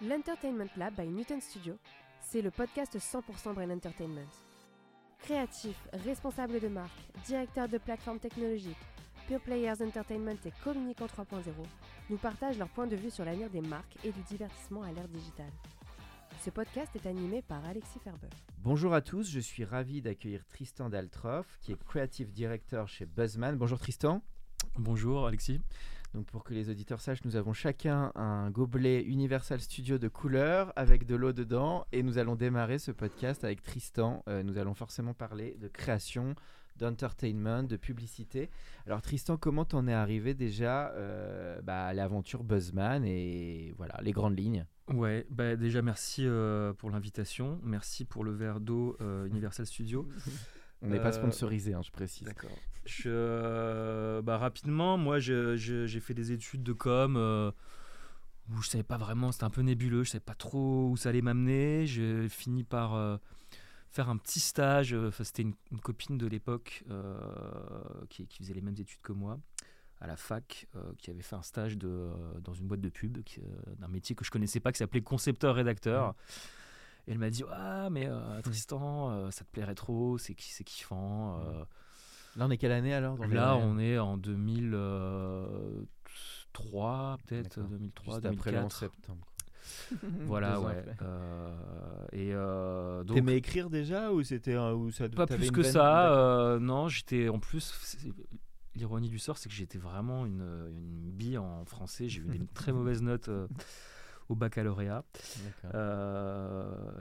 L'Entertainment Lab by Newton Studio, c'est le podcast 100% Brain Entertainment. Créatifs, responsables de marque, directeurs de plateformes technologiques, Pure Players Entertainment et Communicant 3.0 nous partagent leur point de vue sur l'avenir des marques et du divertissement à l'ère digitale. Ce podcast est animé par Alexis Ferber. Bonjour à tous, je suis ravi d'accueillir Tristan Daltroff, qui est Creative Director chez Buzzman. Bonjour Tristan. Bonjour Alexis. Donc pour que les auditeurs sachent, nous avons chacun un gobelet Universal Studio de couleur avec de l'eau dedans et nous allons démarrer ce podcast avec Tristan. Euh, nous allons forcément parler de création, d'entertainment, de publicité. Alors Tristan, comment t'en es arrivé déjà euh, bah, à l'aventure Buzzman et voilà les grandes lignes? Ouais, bah déjà merci euh, pour l'invitation, merci pour le verre d'eau Universal Studio. On n'est pas sponsorisé, hein, je précise. D'accord. Je, bah, rapidement, moi j'ai fait des études de com où je savais pas vraiment, c'était un peu nébuleux, je savais pas trop où ça allait m'amener. J'ai fini par faire un petit stage. Euh, c'était une, copine de l'époque euh, qui, faisait les mêmes études que moi à la fac, euh, qui avait fait un stage de, dans une boîte de pub d'un métier que je connaissais pas, qui s'appelait concepteur-rédacteur. Et elle m'a dit Ah, mais Tristan, ça te plairait trop, c'est kiffant. Là, on est quelle année alors Là, on est en 2003, peut-être 2003, Juste après le 11 septembre. voilà, ouais. Euh, et euh, donc. T'aimais écrire déjà ou c'était ou ça Pas plus que ça. Euh, non, j'étais en plus. L'ironie du sort, c'est que j'étais vraiment une, une bille en français. J'ai eu des très mauvaises notes au baccalauréat.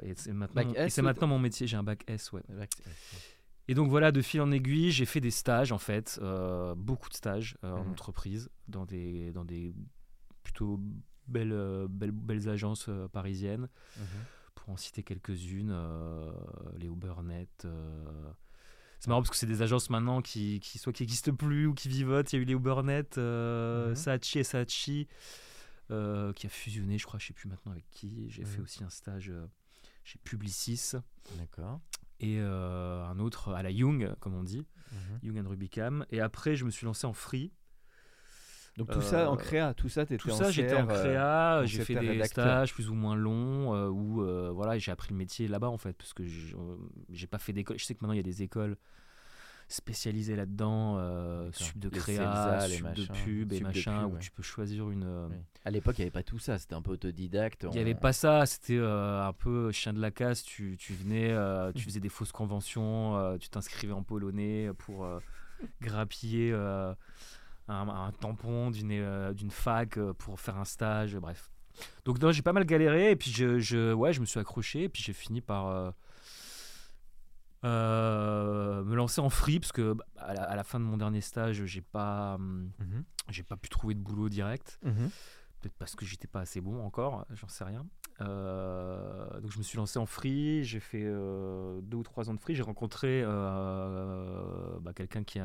et c'est maintenant, mon métier. J'ai un bac S, ouais. Et donc voilà, de fil en aiguille, j'ai fait des stages en fait, beaucoup de stages en mhm. entreprise, dans des, dans des plutôt belles, euh, belles, belles agences euh, parisiennes. Mhm. Pour en citer quelques-unes, euh, les Ubernet. C'est marrant parce que c'est des agences maintenant qui, qui soit qui n'existent plus ou qui vivotent. Il y a eu les Ubernet, euh, mhm. Saatchi et Saatchi, qui a fusionné, je crois, je sais plus maintenant avec qui. J'ai fait aussi un stage chez Publicis. D'accord. Et un autre à la Young, comme on dit, Young and Rubicam. Et après, je me suis lancé en free. Donc tout ça en euh, créa, tout ça Tout ça, j'étais en créa, j'ai fait des stages plus ou moins longs euh, où euh, voilà, j'ai appris le métier là-bas en fait parce que j'ai pas fait d'école. Je sais que maintenant il y a des écoles spécialisées là-dedans, sub de créa, sub de pub et machin, où tu peux choisir une. À l'époque, il n'y avait pas tout ça, c'était un peu autodidacte. Il n'y avait pas ça, c'était un peu chien de la casse. Tu, tu venais, tu faisais des fausses conventions, tu t'inscrivais en polonais pour grappiller un, tampon d'une euh, d'une fac euh, pour faire un stage, bref. Donc j'ai pas mal galéré et puis je, je, ouais, je me suis accroché et puis j'ai fini par euh, me lancer en free parce que bah, à la, fin de mon dernier stage, j'ai pas, hum, mhm. j'ai pas pu trouver de boulot direct. Mhm. Peut-être parce que j'étais pas assez bon encore, j'en sais rien. Euh, donc je me suis lancé en free, j'ai fait euh, deux ou trois ans de free, j'ai rencontré bah, quelqu'un qui,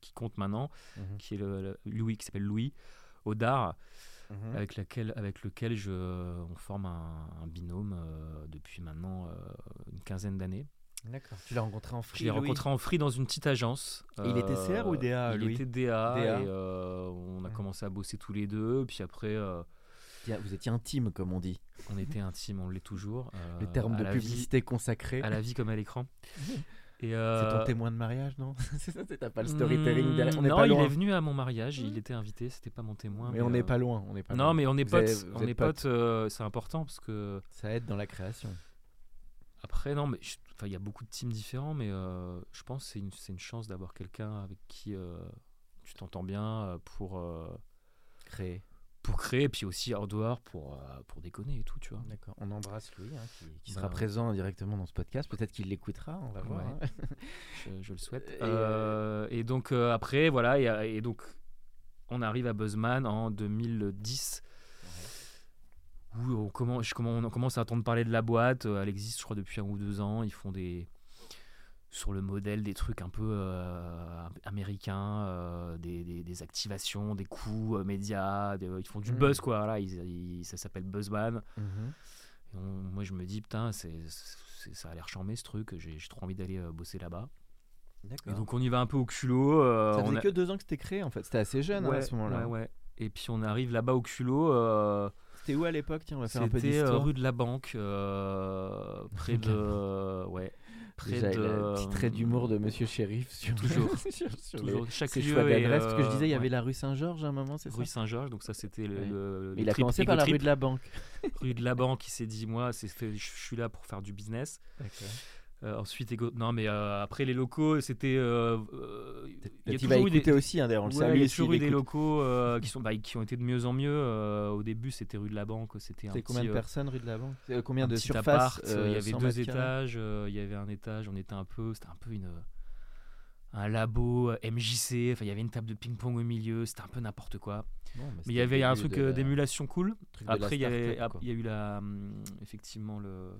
qui compte maintenant, mhm. qui est le, Louis, qui s'appelle Louis Audard, avec, laquelle, avec lequel je, on forme un, binôme depuis maintenant une quinzaine d'années. D'accord. Tu l'as rencontré en free Je l'ai rencontré en free dans une petite agence. il était CR ou DA Il était DA, et on a commencé à bosser tous les deux. Puis après, vous étiez intime, comme on dit. On était intime, on l'est toujours. le terme de publicité consacré. À la vie comme à l'écran. Et C'est ton témoin de mariage, non? C'est ça, t'as pas le storytelling derrière. On non, il est venu à mon mariage, il était invité, c'était pas mon témoin. Mais, on n'est pas loin, on n'est pas. Non, mais on est potes, on est potes, c'est important parce que ça aide dans la création. Après, non, mais il y a beaucoup de teams différents, mais je pense que c'est une, une, chance d'avoir quelqu'un avec qui tu t'entends bien pour créer pour créer, et puis aussi hors dehors pour, euh, pour déconner et tout, tu vois. D'accord, on embrasse Louis, hein, qui, sera présent directement dans ce podcast. Peut-être qu'il l'écoutera, on va voir. Hein. je, le souhaite. Et, euh, euh, donc après, voilà, et, donc on arrive à Buzzman en 2010. Où on commence, on commence à entendre parler de la boîte. Euh, Elle existe, je crois, depuis un ou deux ans. Ils font des. Sur le modèle des trucs un peu euh, américains, euh, des, des- des activations, des coups euh, médias. des- ils font du Mhm. buzz, quoi. Voilà, ils- ils- ça s'appelle Buzzman. Et on- moi, je me dis, putain, c'est, c'est- ça a l'air charmé ce truc. J'ai, j'ai trop envie d'aller bosser là-bas. Et D'accord. donc, on y va un peu au culot. Ça faisait a- que deux ans que c'était créé en fait. C'était assez jeune hein, à ce moment-là. ouais, ouais. Et puis, on arrive là-bas au culot. C'était où à l'époque? Tiens, on va faire un peu c'était euh, rue de la Banque, euh, près de. Ouais. Près Déjà, de. le petit trait d'humour de Monsieur Shérif sur, Toujours. sur, sur Toujours, les- chaque lieu choix d'adresse. Parce que je euh, disais, il y avait ouais. la rue Saint-Georges à un moment, c'est ça? Rue Saint-Georges, donc ça c'était le, Ouais. le- Mais le il a trip commencé par la rue de la Banque. rue de la Banque. Il s'est dit, moi, je suis là pour faire du business. Euh, ensuite, non, mais euh, après les locaux, c'était. euh, il y a Tu vas toujours eu des- aussi, hein, d'ailleurs, on le Ouais, salue. il y a toujours eu des locaux qui, sont, bah, qui ont été de mieux en mieux. Au début, c'était rue de la Banque. C'était combien de personnes rue de la Banque Combien un de petit surface appart, euh, il y avait 100 deux étages, il y avait un étage, on était un peu, c'était un peu une un labo MJC, enfin il y avait une table de ping-pong au milieu, c'était un peu n'importe quoi. Bon, Mais il y avait un truc la- d'émulation cool. truc Après il y avait start-up, quoi. il y a eu la hum, effectivement le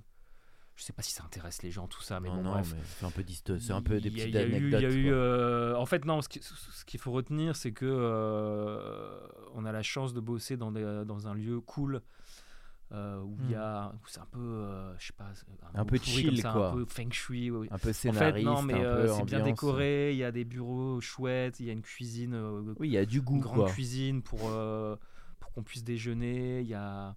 je sais pas si ça intéresse les gens tout ça mais Non, bon non, bref. mais c'est un peu disto- c'est un peu des a- petites a eu- anecdotes. A eu, euh, en fait, non, ce qui- ce qu'il faut retenir, c'est que euh, on a la chance de bosser dans, des- dans un lieu cool. euh, où il y a où c'est un peu je sais pas Un mot peu chill, ça, quoi. un peu feng shui oui. Un peu en scénariste, fait non mais un c'est bien décoré il y a des bureaux chouettes il y a une cuisine Oui, il y a du goût, une grande quoi. cuisine pour, pour qu'on puisse déjeuner. Il y a,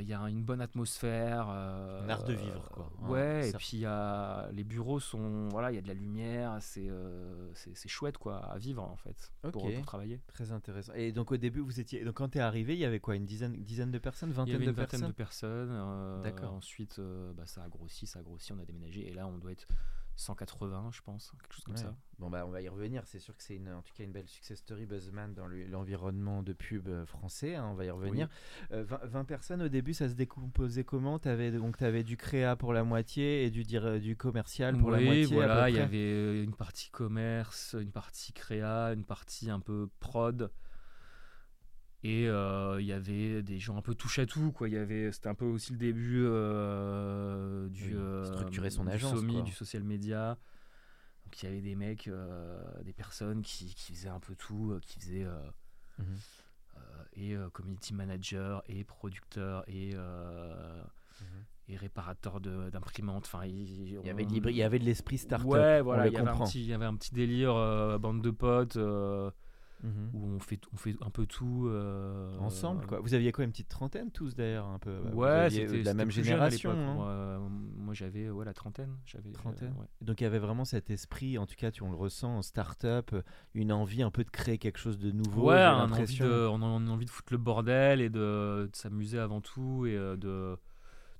il y a une bonne atmosphère. euh, Un art de vivre, quoi. euh, Ouais, et ça- puis il y a, les bureaux sont. Voilà, il y a de la lumière. C'est euh, chouette, quoi, à vivre, en fait, pour, travailler. Très intéressant. Et donc au début, vous étiez. Donc quand t'es arrivé, il y avait quoi Une dizaine, dizaine de personnes Il y Vingtaine avait de une vingtaine personnes de personnes. euh, D'accord. Ensuite, euh, bah, ça a grossi, ça a grossi, on a déménagé. Et là, on doit être 180, je pense, quelque chose comme Ouais. ça. Bon bah on va y revenir. C'est sûr que c'est une, en tout cas une belle success story Buzzman dans le- l'environnement de pub euh, français. hein, on va y revenir. Euh, 20, 20 personnes au début, ça se décomposait comment? T'avais donc t'avais du créa pour la moitié et du dire du commercial pour la moitié. voilà, il y avait euh, une partie commerce, une partie créa, une partie un peu prod. Et euh, il y avait des gens un peu touche à tout, quoi. Il y avait, c'était un peu aussi le début euh, du Oui, euh, structurer son du agence, SOMI, quoi. du social media. Donc il y avait des mecs, des personnes qui, qui faisaient un peu tout, qui faisaient Mhm. et community manager et producteur et Mhm. et réparateur d'imprimantes. Enfin, il, Il y avait de il y avait de l'esprit start-up. Ouais, voilà, il y, avait un petit, il y avait un petit délire euh, bande de potes euh, Mhm. où on fait, on fait un peu tout. euh, Ensemble quoi. Vous aviez quoi une petite trentaine tous d'ailleurs un peu? Ouais, c'était euh, la même génération. hein. Moi, euh, moi, j'avais ouais, la trentaine. J'avais, Trentaine. ouais. Donc il y avait vraiment cet esprit, en tout cas tu on le ressent en start-up, une envie un peu de créer quelque chose de nouveau. Ouais, on a, envie de, on a envie de foutre le bordel et de, de s'amuser avant tout et de,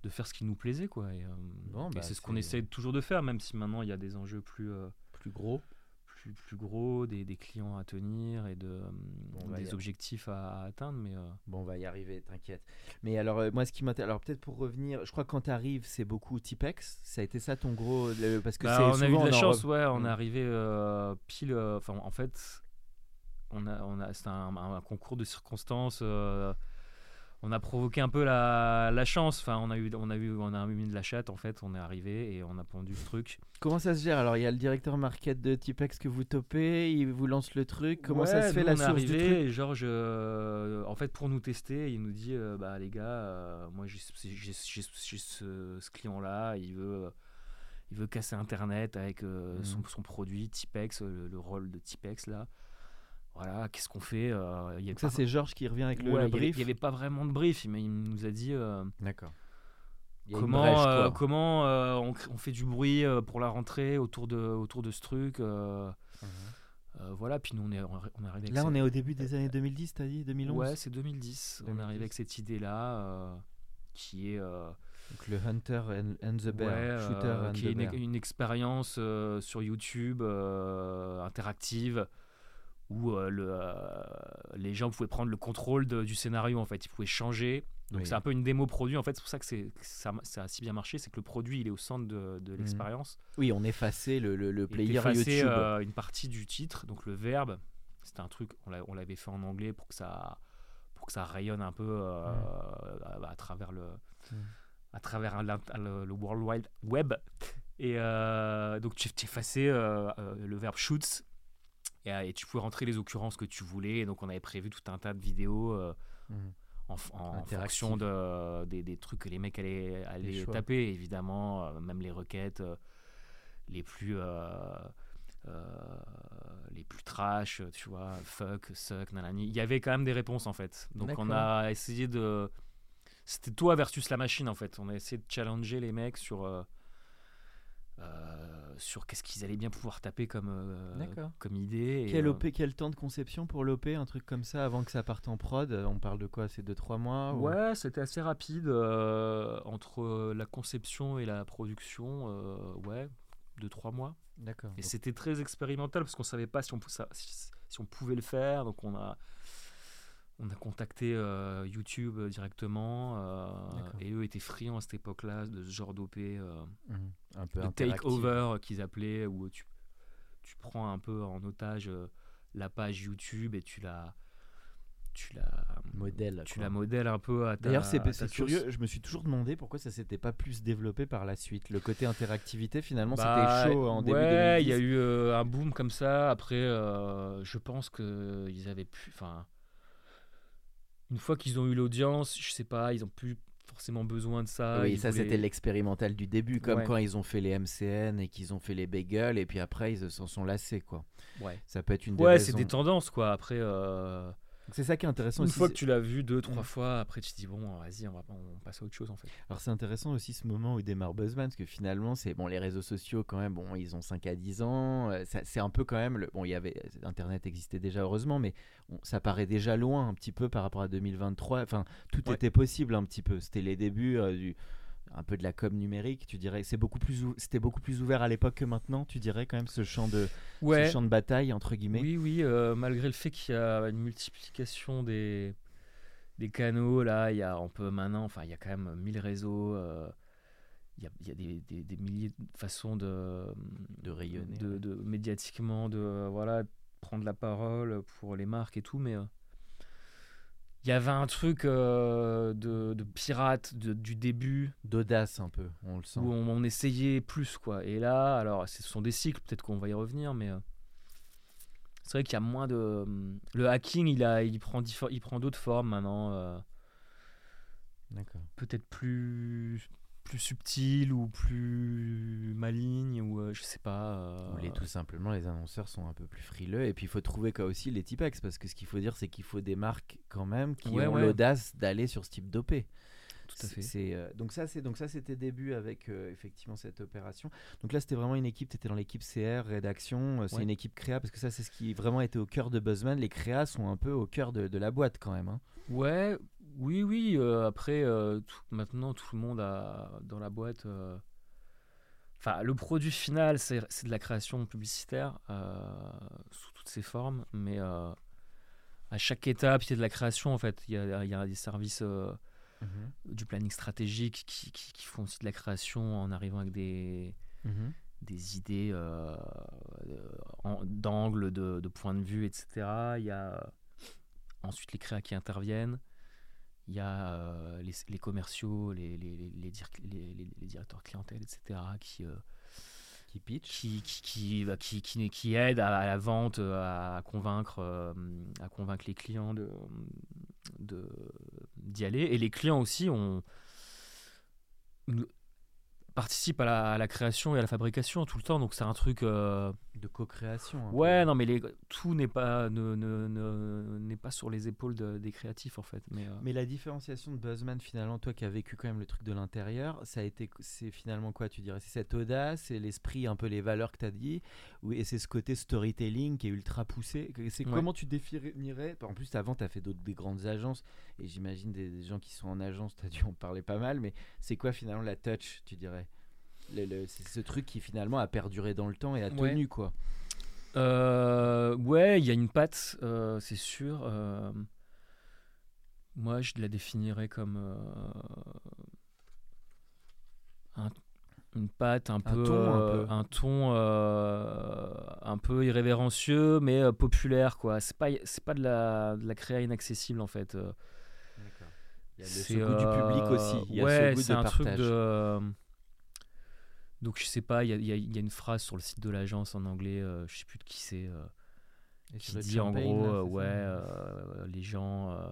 de faire ce qui nous plaisait. Quoi. Et, euh, Bon, et bah, c'est ce qu'on essaie toujours de faire, même si maintenant il y a des enjeux plus, euh, plus gros. Plus, plus gros, des, des clients à tenir et de, euh, Bon, des objectifs à, à atteindre. Mais, euh, Bon, on va y arriver, t'inquiète. Mais alors, euh, moi, ce qui m'intéresse, alors peut-être pour revenir, je crois que quand tu arrives, c'est beaucoup Tipex. Ça a été ça ton gros. le- parce que Bah, c'est on a eu de la chance, rev- ouais. On Mm. est arrivé pile. Enfin, en fait, on a, on a, c'était un, un concours de circonstances. euh, on a provoqué un peu la, la chance. Enfin, on a eu, on a eu, on a eu de la chatte. En fait, on est arrivé et on a pondu le truc. Comment ça se gère Alors, il y a le directeur market de Tipex que vous topez, il vous lance le truc. Comment ça se fait nous, la on est source du arrivé truc? Georges, euh, en fait, pour nous tester, il nous dit, euh, bah les gars, euh, moi j'ai ce, ce client-là, il veut, il veut casser Internet avec Mhm. son, son produit Tipex, le, le rôle de Tipex là. Voilà, qu'est-ce qu'on fait Euh, y ça, pas- c'est Georges qui revient avec le, Ouais, le il y avait- brief. Il n'y avait pas vraiment de brief, mais il nous a dit euh, D'accord. Comment, brèche, euh, comment euh, on, fait du bruit pour la rentrée autour de, autour de ce truc. euh, Mhm. euh, voilà, puis nous on est, on est arrivé avec Là, cette- on est au début des années 2010, t'as dit 2011 Ouais, c'est 2010. On est 2010. arrivé avec cette idée-là euh, qui est, euh, Donc le Hunter and, and the Bear, ouais, Shooter euh, and qui the est une, Bear. une expérience euh, sur YouTube euh, interactive où euh, le, euh, les gens pouvaient prendre le contrôle de- du scénario en fait. Ils pouvaient changer. Donc Oui. c'est un peu une démo produit en fait. C'est pour ça que, c'est- ça, ça a si bien marché, c'est que le produit il est au centre de, de l'expérience. Oui, on effaçait le, le, le player YouTube. euh, une partie du titre, donc le verbe. C'était un truc, on l'a- on l'avait fait en anglais pour que ça, pour que ça rayonne un peu à, à travers le, à travers l'int- le, le World Wide Web. Et euh, donc tu effaçais euh, euh, le verbe shoots et, euh, et tu pouvais rentrer les occurrences que tu voulais. Et donc on avait prévu tout un tas de vidéos euh, Mhm. en, en fonction de, des, des trucs que les mecs allaient, allaient taper, évidemment, euh, même les requêtes euh, les plus euh, euh, les plus trash, tu vois, fuck, suck, nanani. Il y avait quand même des réponses en fait. Donc on a essayé de. C'était toi versus la machine en fait. On a essayé de challenger les mecs sur. Euh, sur qu'est-ce qu'ils allaient bien pouvoir taper comme, euh, comme idée. et, Quel, euh, OP, quel temps de conception pour l'OP Un truc comme ça avant que ça parte en prod On parle de quoi C'est 2-3 mois ou- Ouais, c'était assez rapide euh, entre la conception et la production. euh, ouais, deux trois mois. D'accord. Et Donc, c'était très expérimental parce qu'on savait pas si on, pou- ça- si, si on pouvait le faire. Donc on a, on a contacté euh, YouTube euh, directement. euh, et eux étaient friands à cette époque-là de ce genre d'OP. euh. Un peu de take-over qu'ils appelaient, où tu, tu prends un peu en otage la page YouTube et tu la. Tu la, Modèle. tu quoi. la modèles un peu à ta D'ailleurs, c'est curieux. Je me suis toujours demandé pourquoi ça s'était pas plus développé par la suite. Le côté interactivité, finalement, Bah, c'était chaud en début ouais, 2010. il y a eu un boom comme ça. Après, je pense que ils avaient pu. Enfin, une fois qu'ils ont eu l'audience, je sais pas, ils ont plus forcément besoin de ça. oui, ça voulaient- c'était l'expérimental du début, comme Ouais. quand ils ont fait les MCN et qu'ils ont fait les bagels, et puis après ils s'en sont lassés, quoi. Ouais, Ça peut être une des ouais, c'est des tendances quoi. Après, euh, C'est ça qui est intéressant une aussi. fois que tu l'as vu deux, trois Mm. fois, après tu te dis bon, vas-y, on va on passe à autre chose en fait. Alors c'est intéressant aussi ce moment où démarre Buzzman, parce que finalement, c'est bon, les réseaux sociaux quand même, bon, ils ont 5 à 10 ans, euh, c'est un peu quand même, le, bon, il y avait, Internet existait déjà heureusement, mais on- ça paraît déjà loin un petit peu par rapport à 2023, enfin, tout Ouais. était possible un petit peu, c'était les débuts euh, du un peu de la com numérique, tu dirais, c'est beaucoup plus, c'était beaucoup plus ouvert à l'époque que maintenant, tu dirais quand même ce champ de, ce champ de bataille entre guillemets? Oui, oui, euh, malgré le fait qu'il y a une multiplication des, des canaux, là, il y a, on peut maintenant, enfin, il y a quand même 1000 réseaux, euh, il y a, il y a des, des- des milliers de façons de, De rayonner, de, ouais. de- médiatiquement, de voilà, prendre la parole pour les marques et tout, mais euh, il y avait un truc euh, de, de pirate de- du début D'audace un peu, on le sent. où on, on essayait plus quoi. Et là, alors ce sont des cycles, peut-être qu'on va y revenir, mais euh, c'est vrai qu'il y a moins de le hacking, il a, il prend il prend d'autres formes maintenant, euh, D'accord. peut-être plus plus subtil ou plus maligne ou euh, je sais pas. euh, les, tout simplement, les annonceurs sont un peu plus frileux. Et puis, il faut trouver quoi aussi les Tipex. Parce que ce qu'il faut dire, c'est qu'il faut des marques quand même qui Ouais, ont ouais. l'audace d'aller sur ce type d'OP. Tout à fait. C'est, euh, donc ça, c'est donc ça, c'était début avec euh, effectivement cette opération. Donc là, c'était vraiment une équipe. Tu étais dans l'équipe CR, rédaction. c'est Ouais. une équipe créa parce que ça, c'est ce qui vraiment était au cœur de Buzzman. Les créas sont un peu au cœur de, de la boîte quand même. hein. Ouais, oui, oui. euh, après, euh, tout- maintenant, tout le monde a dans la boîte. euh, Enfin, le produit final, c'est de la création publicitaire sous toutes ses formes, mais à chaque étape, il y a de la création en fait. Il y a, il y a des services euh, du planning stratégique qui, qui- qui font aussi de la création en arrivant avec des, Mhm. des idées euh, d'angle, de, de point de vue, etc. Il y a ensuite les créas qui interviennent. Il y a euh, les, les commerciaux, les, les, les, les dir- les- les- les directeurs clientèle, etc. qui, euh, Qui pitch. qui, qui, qui, bah, qui, qui, aident à, à la vente, euh, à convaincre, euh, à convaincre les clients de, de, d'y aller. Et les clients aussi ont, participent à la, à la création et à la fabrication tout le temps. Donc c'est un truc... euh, De co-création. Ouais, peu. non, mais les, tout n'est pas, ne, ne- ne- n'est pas sur les épaules de- des créatifs en fait. Mais, euh, Mais la différenciation de Buzzman, finalement, toi qui as vécu quand même le truc de l'intérieur, ça a été, c'est finalement quoi, tu dirais? C'est cette audace, c'est l'esprit, un peu les valeurs que tu as dit, et c'est ce côté storytelling qui est ultra poussé. C'est Ouais. comment tu définirais? En plus, avant, tu as fait d'autres, des grandes agences, et j'imagine des, des gens qui sont en agence, tu as dû en parler pas mal, mais c'est quoi finalement la touch, tu dirais? Le- le- C'est ce truc qui finalement a perduré dans le temps et a Ouais. tenu, quoi. Euh, ouais, il y a une patte, euh, c'est sûr. euh, moi, je la définirais comme un, une patte un peu, ton, un peu. un ton, un peu irrévérencieux, mais populaire, quoi. C'est pas, c'est pas de la, de la créa inaccessible, en fait. Il y a le, ce goût du public aussi. Il y a ouais, ce goût c'est de un partage. truc de. Donc je sais pas, il y a, y y une phrase sur le site de l'agence en anglais, euh, je sais plus de qui c'est, euh, qui dit en gros, là, euh, ouais, euh, les gens, euh,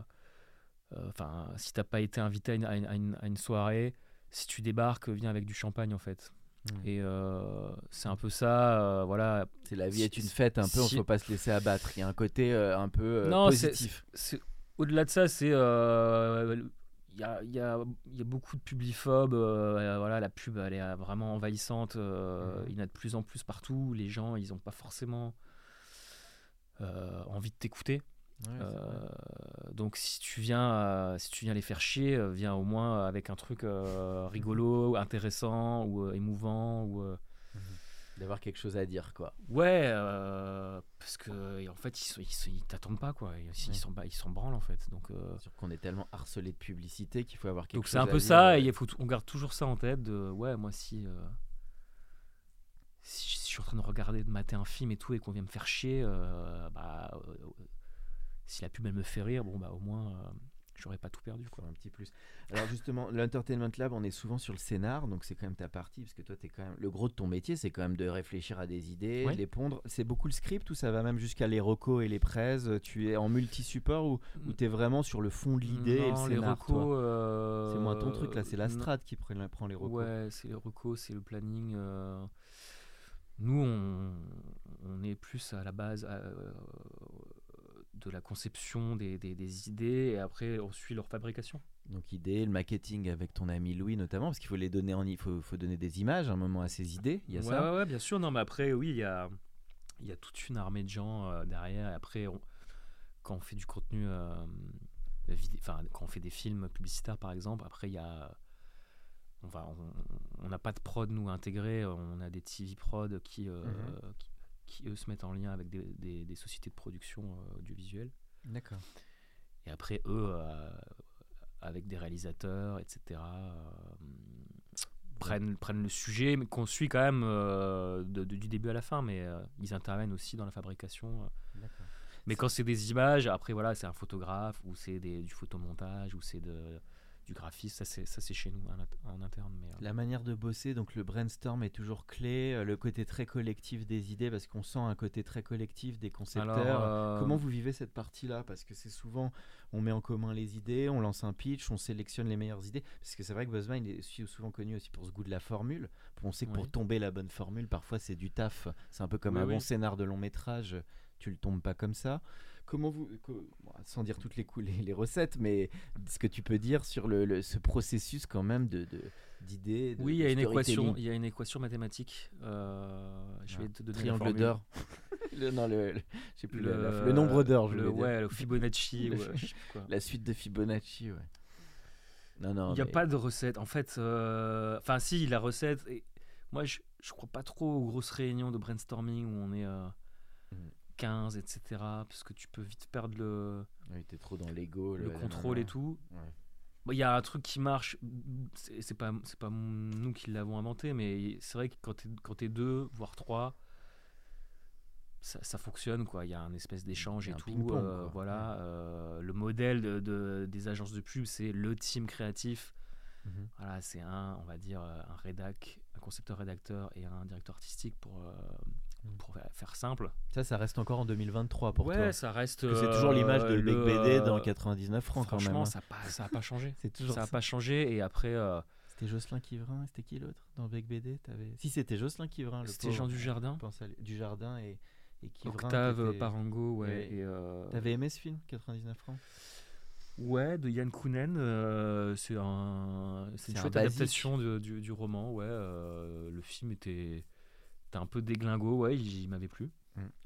euh, enfin, si t'as pas été invité à une, à une- à une- à une soirée, si tu débarques, viens avec du champagne en fait. Mm. Et euh, c'est un peu ça, euh, voilà. C'est la vie si- est une fête un peu, on si- faut pas se laisser abattre. Il y a un côté euh, un peu euh, Non, c'est- positif. au-delà de ça, c'est euh, y, a, il y a- y a beaucoup de publiphobes. euh, voilà, la pub, elle est euh, vraiment envahissante. euh, Mhm. Il y en a de plus en plus partout. Les gens, ils n'ont pas forcément euh, envie de t'écouter. Ouais. Euh, donc si tu viens, euh, si tu viens les faire chier, euh, viens au moins avec un truc euh, rigolo, intéressant ou euh, émouvant ou euh, D'avoir quelque chose à dire, quoi. ouais, euh, parce que en fait ils, ils, t'attendent pas quoi, ils, Ouais. s'en ils branlent en fait. Donc euh, Sûr qu'on est tellement harcelé de publicité qu'il faut avoir quelque donc chose c'est un peu dire, ça euh, et il faut t- on garde toujours ça en tête de ouais moi si euh, si je suis en train de regarder de mater un film et tout et qu'on vient me faire chier bah si la pub elle me fait rire bon bah au moins j'aurais pas tout perdu quoi. un petit plus. Alors justement, l'Entertainment Lab, on est souvent sur le scénar, donc c'est quand même ta partie, parce que toi, es quand même le gros de ton métier, c'est quand même de réfléchir à des idées, Ouais. les pondre. C'est beaucoup le script ou ça va même jusqu'à les recos et les praises? Tu es en multi-support ou, ou tu es vraiment sur le fond de l'idée et le scénar euh, C'est moins ton truc là, c'est la non. strat qui prend, prend les recos. Ouais, c'est les recos, c'est le planning. euh. Nous, on, on est plus à la base euh, de la conception des, des- des idées et après on suit leur fabrication. Donc idée, le marketing avec ton ami Louis notamment, parce qu'il faut les donner en, il faut, faut donner des images à un moment à ces idées. Il y a ouais, ça. ouais, ouais, bien sûr. Non, mais après, oui, il y a, il y a toute une armée de gens euh, derrière. Et après, on- quand on fait du contenu, euh, enfin, quand on fait des films publicitaires, par exemple, après, il y a. On va, on- on n'a pas de prod nous intégrés, on a des TV prod qui, euh, Mhm. qui, qui, eux se mettent en lien avec des, des- des sociétés de production euh, audiovisuelle. D'accord. Et après, eux, euh, avec des réalisateurs, etc., euh, prennent, prennent le sujet, mais qu'on suit quand même de- de- du début à la fin, mais ils interviennent aussi dans la fabrication. D'accord. Mais quand c'est des images, après, voilà, c'est un photographe, ou c'est des- du photomontage, ou c'est de- du graphisme, ça c'est chez nous en, int- en interne. Mais, euh, La manière de bosser, donc le brainstorm est toujours clé, euh, le côté très collectif des idées, parce qu'on sent un côté très collectif des concepteurs. alors, euh, Comment vous vivez cette partie-là? Parce que c'est souvent, on met en commun les idées, on lance un pitch, on sélectionne les meilleures idées. Parce que c'est vrai que Buzzman il est souvent connu aussi pour ce goût de la formule. On sait que pour tomber la bonne formule, parfois c'est du taf. C'est un peu comme Oui, un oui. bon scénar de long métrage, tu le tombes pas comme ça. Comment vous, sans dire toutes les, cou- les, les recettes, mais ce que tu peux dire sur le, le- ce processus quand même de d'idées de, oui, il y a une équation, il y a une équation mathématique. euh, je vais Ah, te donner Triangle d'or. le, non, le, le- sais plus, Le, la- la- le nombre d'or, je le, ouais, le Fibonacci. Euh, quoi. La suite de Fibonacci, ouais. Non, non. Il n'y a mais- pas de recette. En fait, euh, enfin, si, la recette. Et moi, je, je crois pas trop aux grosses réunions de brainstorming où on est euh. 15, etc. Parce que tu peux vite perdre le, Oui, t'es trop dans l'ego. le contrôle et tout. Ouais. Bon, Il y a un truc qui marche. C'est pas, c'est pas nous qui l'avons inventé, mais c'est vrai que quand t'es quand t'es deux, voire trois, ça, ça fonctionne quoi. Il y a un espèce d'échange et tout. euh, voilà. euh, le modèle de, de- des agences de pub, c'est le team créatif. Mhm. Voilà, c'est un, on va dire, euh, un rédac, un concepteur-rédacteur et un directeur artistique pour, euh. Pour fa- faire simple. Ça, ça reste encore en 2023 pour ouais, toi. ça reste. C'est toujours l'image de euh, le, BD dans euh, 99 francs quand même. Franchement, hein. ça n'a pas, ça a pas changé. C'est toujours ça n'a pas changé. Et après, euh, C'était Jocelyn Quivrin, c'était qui l'autre dans Bec BD t'avais... Si, c'était Jocelyn Quivrin. le c'était. Jean Dujardin, Pense à lui- Dujardin et, et Octave était- Parango, ouais. Et, euh, T'avais aimé ce film, 99 francs? Ouais, de Yann Kounen. euh, c'est un, une un chouette adaptation de- du, du roman. Ouais, euh, le film était, était un peu déglingo. Ouais, il, il m'avait plu.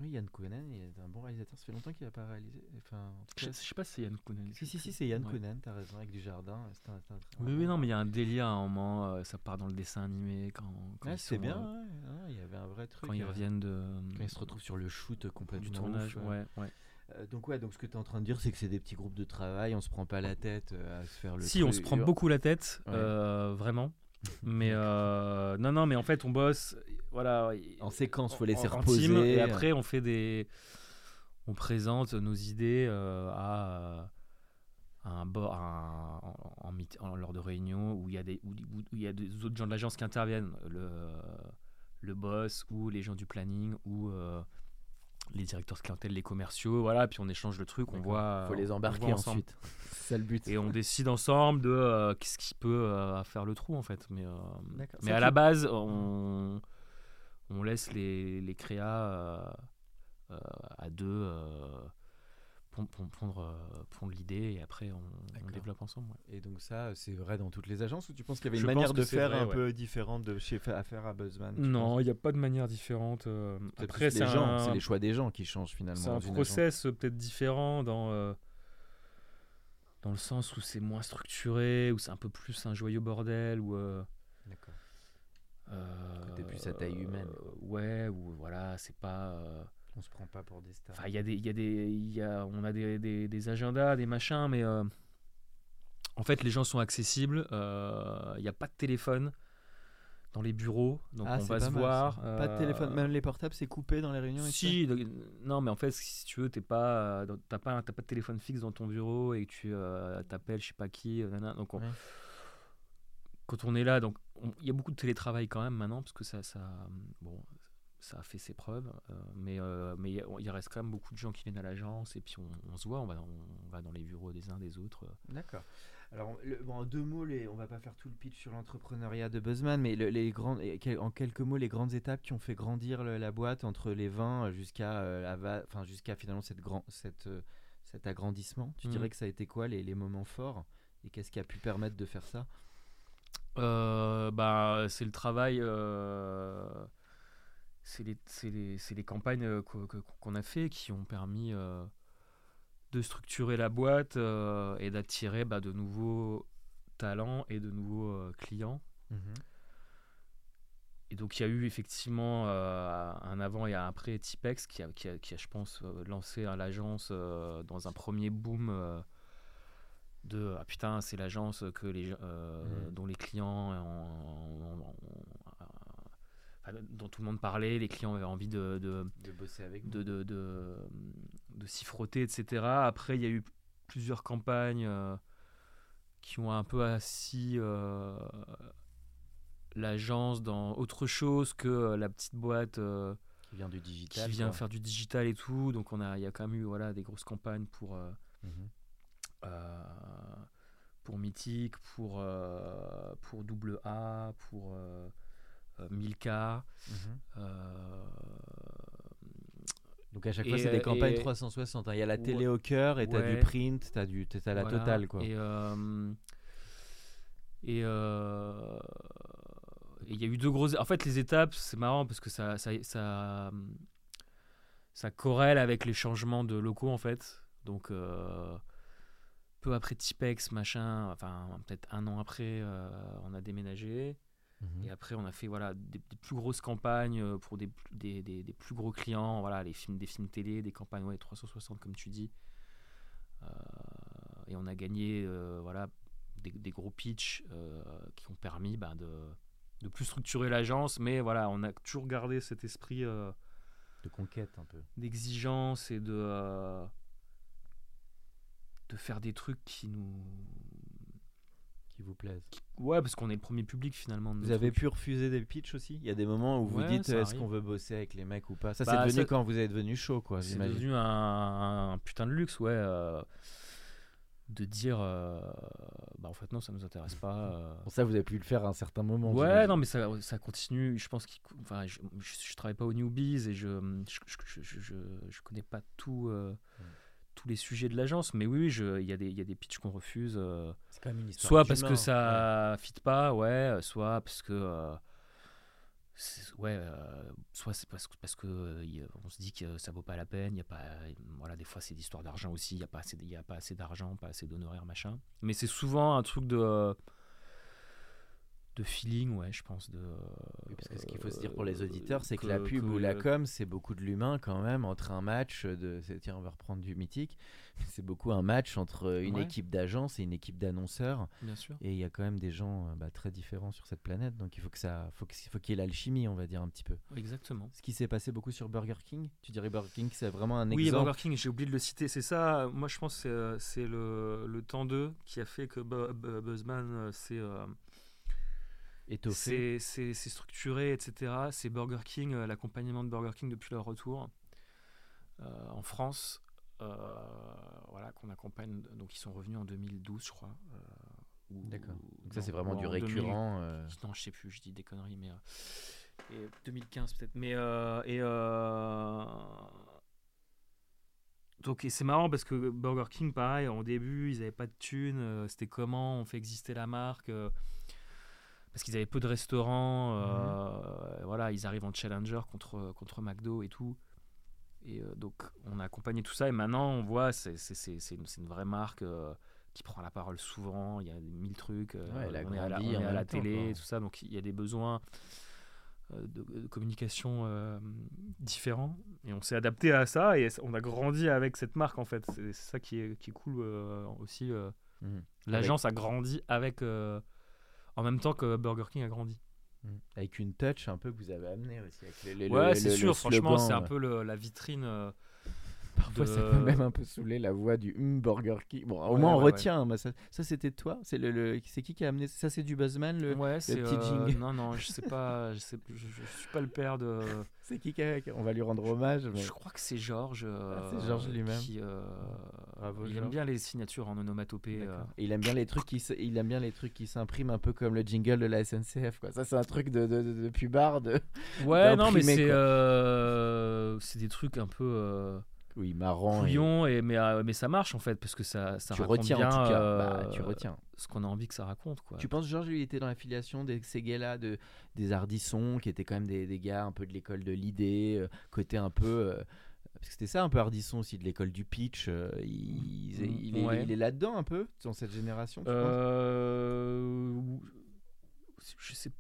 Oui, Yann Kounen, il est un bon réalisateur. Ça fait longtemps qu'il n'a pas réalisé. Enfin, en tout Je, cas, je sais pas si c'est Yann Kounen. Si, si, si, c'est Yann Ouais. Kounen, t'as raison, avec Dujardin. c'était un- Oui, oui, non, mais il y a un délire à un moment. euh, ça part dans le dessin animé quand, quand Ouais, ils c'est bien, euh, ouais, ouais, il y avait un vrai truc. quand ils euh, reviennent de, Quand ils se retrouvent sur le shoot complètement du ouf, tournage. ouais. ouais, ouais. Donc ouais, donc ce que tu es en train de dire, c'est que c'est des petits groupes de travail, on se prend pas la tête à se faire le Si, on se prend beaucoup la tête, Ouais. euh, vraiment. Mais euh, non, non, mais en fait, on bosse. Voilà. En séquence, faut laisser en- reposer. team, et après, on fait des. On présente nos idées euh, à, à un bord, à un- en, lors de réunions où il y a des où, où- y a des autres gens de l'agence qui interviennent, le le boss ou les gens du planning ou euh, les directeurs de clientèle, les commerciaux, voilà. Puis on échange le truc, on voit. faut les embarquer ensuite. C'est le but. Et on décide ensemble de euh, qu'est-ce qui peut euh, faire le trou en fait. Mais, euh, mais à la base, on, on laisse les, les créas à deux pondre, euh, pondre l'idée et après on, développe ensemble. ouais. Et donc ça, c'est vrai dans toutes les agences ou tu penses qu'il y avait une Je manière de faire vrai, un ouais. peu différente de chez à faire à Buzzman Non, il n'y a pas de manière différente. euh, Après, c'est les gens, un, c'est les choix des gens qui changent finalement. c'est un process euh, peut-être différent dans, euh, dans le sens où c'est moins structuré, où c'est un peu plus un joyeux bordel, où euh, D'accord. Euh, plus à taille humaine, euh, ouais, ou voilà, c'est pas. Euh, On se prend pas pour des stars. Enfin, il y a des, il y a des, il y a, on a des, des, des agendas, des machins, mais euh, en fait, les gens sont accessibles. euh, Il n'y a pas de téléphone dans les bureaux, donc Ah, on va se mal, voir. ça. Pas de euh, téléphone, même les portables, c'est coupé dans les réunions. Si, non, mais en fait, si tu veux, t'es pas, euh, t'as pas, t'as pas de téléphone fixe dans ton bureau et tu euh, t'appelles, je sais pas qui, euh, nanana. donc on- Ouais. quand on est là, donc on- il y a beaucoup de télétravail quand même maintenant parce que ça, ça, bon, ça a fait ses preuves, euh, mais euh, mais il reste quand même beaucoup de gens qui viennent à l'agence et puis on, on se voit, on va, on va dans les bureaux des uns des autres. D'accord. Alors, le- bon, en deux mots, les, on va pas faire tout le pitch sur l'entrepreneuriat de Buzzman, mais le- les grandes, en quelques mots, les grandes étapes qui ont fait grandir le- la boîte entre les 20 jusqu'à euh, va- enfin, jusqu'à finalement cette grand, cette, euh, cet agrandissement. Tu Mhm. dirais que ça a été quoi les, les moments forts et qu'est-ce qui a pu permettre de faire ça? Euh, bah, c'est le travail, euh, c'est les, les, les campagnes euh, qu'on a fait qui ont permis euh, de structurer la boîte euh, et d'attirer bah, de nouveaux talents et de nouveaux euh, clients. Et donc il y a eu effectivement un avant et un après Tipex qui a, qui a, qui a, je pense, lancé à l'agence dans un premier boom de ah putain c'est l'agence que les gens- euh, Mhm. dont les clients ont- ont- dont tout le monde parlait, les clients avaient envie de, de, De bosser avec de, de, de, de s'y frotter, etc. Après, il y a eu plusieurs campagnes euh, qui ont un peu assis euh, l'agence dans autre chose que euh, la petite boîte euh, qui vient du digital. qui vient quoi. faire du digital et tout. Donc, on a, il y a quand même eu voilà, des grosses campagnes pour, Mhm. pour Mythique, pour, pour Double A, pour Milka. Mhm. euh, Donc à chaque Et, fois, c'est des euh, campagnes et- 360. hein. Il y a la Ouais. télé au cœur et t'as du Ouais. print, t'as du, t'as la Voilà. totale quoi. Et euh, et euh, et il y a eu deux grosses. En fait, les étapes, c'est marrant parce que ça, ça, ça, ça corrèle avec les changements de locaux en fait. Donc euh, peu après Tipex, machin, enfin peut-être un an après, euh, on a déménagé. Mhm. Et après, on a fait voilà, des, des plus grosses campagnes euh, pour des, plus- des, plus gros clients, voilà, les films, des films télé, des campagnes ouais, 360 comme tu dis. Euh, et on a gagné euh, voilà, des, gros pitchs euh, qui ont permis bah, de, de plus structurer l'agence, mais voilà, on a toujours gardé cet esprit De conquête un peu. d'exigence et de, de faire des trucs qui nous. Qui vous plaisent. Ouais, parce qu'on est le premier public finalement. de Vous avez trucs. pu refuser des pitchs aussi? Il y a des moments où vous Ouais, dites est-ce qu'on veut bosser avec les mecs ou pas? Ça, Bah, c'est devenu ça- quand vous êtes devenu chaud, quoi, C'est devenu un, un putain de luxe, ouais. euh, de dire, euh, bah en fait non, ça nous intéresse pas. euh. Pour ça, vous avez pu le faire à un certain moment. Ouais, non, mais ça, ça continue. Je pense qu'il, enfin, je, je, je travaille pas au Newbies et je, je, je, je, je, je connais pas tout. Tous les sujets de l'agence, mais oui, il y a des, y a des pitchs qu'on refuse. euh, C'est quand même une histoire soit parce que ça fit pas, ouais, euh, soit parce que euh, ouais, euh, soit c'est parce parce que euh, y a- on se dit que ça vaut pas la peine, il y a pas voilà, des fois c'est d'histoire d'argent aussi, il y a pas assez y a pas assez d'argent, pas assez d'honoraires machin. Mais c'est souvent un truc de de feeling, ouais, je pense. De, Oui, parce que ce qu'il faut se dire pour les euh, auditeurs, c'est que, la pub ou la com, c'est beaucoup de l'humain quand même entre un match de. Tiens, on va reprendre du mythique. C'est beaucoup un match entre une Ouais. équipe d'agence et une équipe d'annonceurs. Bien sûr. Et il y a quand même des gens euh, bah, très différents sur cette planète. Donc il faut que ça, faut qu'il y ait l'alchimie, on va dire un petit peu. Exactement. Ce qui s'est passé beaucoup sur Burger King. Tu dirais Burger King, c'est vraiment un Oui, exemple. Burger King, j'ai oublié de le citer. C'est ça, moi je pense que c'est, euh, c'est le, le temps 2 qui a fait que Bu- Bu- Buzzman s'est euh, étoffé. c'est structuré, etc. C'est Burger King, euh, l'accompagnement de Burger King depuis leur retour euh, en France. euh, voilà, qu'on accompagne. Donc, ils sont revenus en 2012, je crois. D'accord. Donc ça c'est vraiment du en 2000. récurrent. Non, je sais plus, je dis des conneries, mais. euh, et 2015 peut-être. Mais. et. donc, c'est marrant parce que Burger King, pareil, au début, ils n'avaient pas de thunes. euh, C'était comment on fait exister la marque euh, Parce qu'ils avaient peu de restaurants. euh, Voilà, ils arrivent en challenger contre, contre McDo et tout. Et euh, donc, on a accompagné tout ça. Et maintenant, on voit, c'est une, une vraie marque. euh, qui prend la parole souvent, il y a mille trucs, Ouais, on est à la, on est à la temps, télé, quoi. tout ça, donc il y a des besoins de, de communication différents et on s'est adapté à ça et on a grandi avec cette marque en fait. C'est ça qui est, qui est cool aussi. mhm. L'agence a grandi avec en même temps que Burger King a grandi. Mhm. Avec une touch un peu que vous avez amené aussi. Avec les- les- le- ouais, le- c'est le sûr. Franchement, c'est un euh, peu le- la vitrine. euh, Parfois, de- ça peut même un peu saouler la voix du hum Burger King. Bon, au Ouais, moins, on ouais, retient. bah, ça, ça, c'était toi? C'est le, le- c'est qui qui a amené Ça, c'est du Buzzman le... ouais, c'est petit euh, jingle. non, non, je sais pas, je sais, je, je suis pas le père de. C'est qui. On va lui rendre hommage. Mais... Je crois que c'est Georges. Ah, c'est euh, Georges lui-même. qui, euh, il aime bien les signatures en onomatopée. euh. Et il aime bien les trucs qui il aime bien les trucs qui s'impriment un peu comme le jingle de la SNCF quoi. Ça c'est un truc de de, de, de pubard de Ouais, non, mais c'est euh, c'est des trucs un peu oui marrant. et- couillons, et, mais, euh, mais ça marche en fait, parce que ça, ça Tu raconte retiens bien en tout cas. euh, Bah, tu retiens. ce qu'on a envie que ça raconte. Quoi. Tu penses Georges lui était dans l'affiliation des ces gars-là de des Ardissons qui étaient quand même des, des gars un peu de l'école de l'idée euh, côté un peu euh, parce que c'était ça un peu Ardisson aussi de l'école du pitch. euh, il, il est- il est, Ouais. il est là-dedans un peu dans cette génération. tu penses? Je sais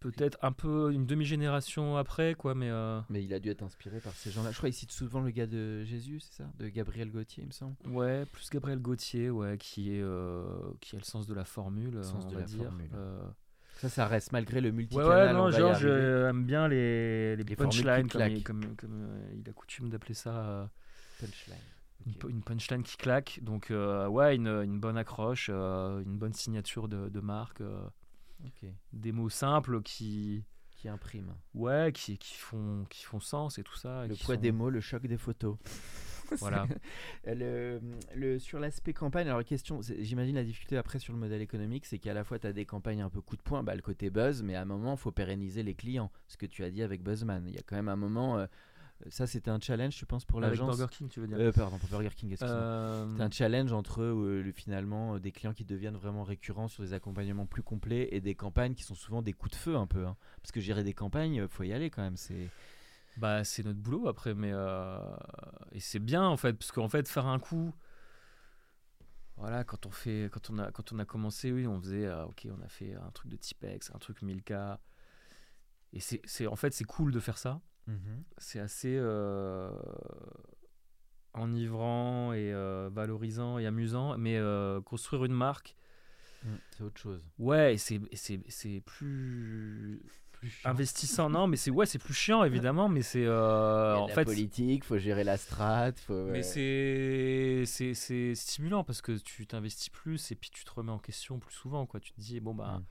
peut-être un peu une demi-génération après, quoi, mais euh, Mais il a dû être inspiré par ces gens-là. Je crois qu'il cite souvent le gars de Jésus, c'est ça? De Gabriel Gauthier, il me semble. ouais, plus Gabriel Gauthier, ouais, qui est euh, qui a le sens de la formule, sens on de va la dire. formule. Euh, Ça, ça reste malgré le Ouais, multicanal. ouais, on non, Georges aime bien les, punchlines, comme, il, comme, comme, il a coutume d'appeler ça Punchline. une, punchline qui claque. Donc, ouais, une, une bonne accroche, une bonne signature de, de marque, euh, Ok. des mots simples qui, Qui imprime. ouais, qui, qui, font, qui font sens et tout ça. Le poids sont- des mots, le choc des photos. Voilà. le, le- sur l'aspect campagne, alors question, j'imagine la difficulté après sur le modèle économique, c'est qu'à la fois tu as des campagnes un peu coup de poing, bah, le côté buzz, mais à un moment il faut pérenniser les clients. Ce que tu as dit avec Buzzman. Il y a quand même un moment, euh, ça c'était un challenge, je pense, pour Avec l'agence. Burger King, tu veux dire Euh, pardon, pour Burger King, excuse-moi. Euh, C'est un challenge entre euh, le- finalement euh, des clients qui deviennent vraiment récurrents sur des accompagnements plus complets et des campagnes qui sont souvent des coups de feu un peu. hein. Parce que gérer des campagnes, faut y aller quand même. C'est Bah, c'est notre boulot après, mais et c'est bien en fait, parce qu'en fait faire un coup, voilà, quand on fait, quand on a, quand on a commencé, oui, on faisait, euh, ok, on a fait un truc de Tipex, un truc 1000K, et c'est, en fait, c'est cool de faire ça. C'est assez euh, enivrant et euh, valorisant et amusant, mais euh, construire une marque, Mm, c'est autre chose. ouais, c'est, c'est plus investissant, non, mais c'est ouais, c'est plus chiant évidemment, mais c'est euh, en la fait politique, faut gérer la strat, faut. Mais c'est c'est stimulant parce que tu t'investis plus et puis tu te remets en question plus souvent quoi. Tu te dis bon bah Mm.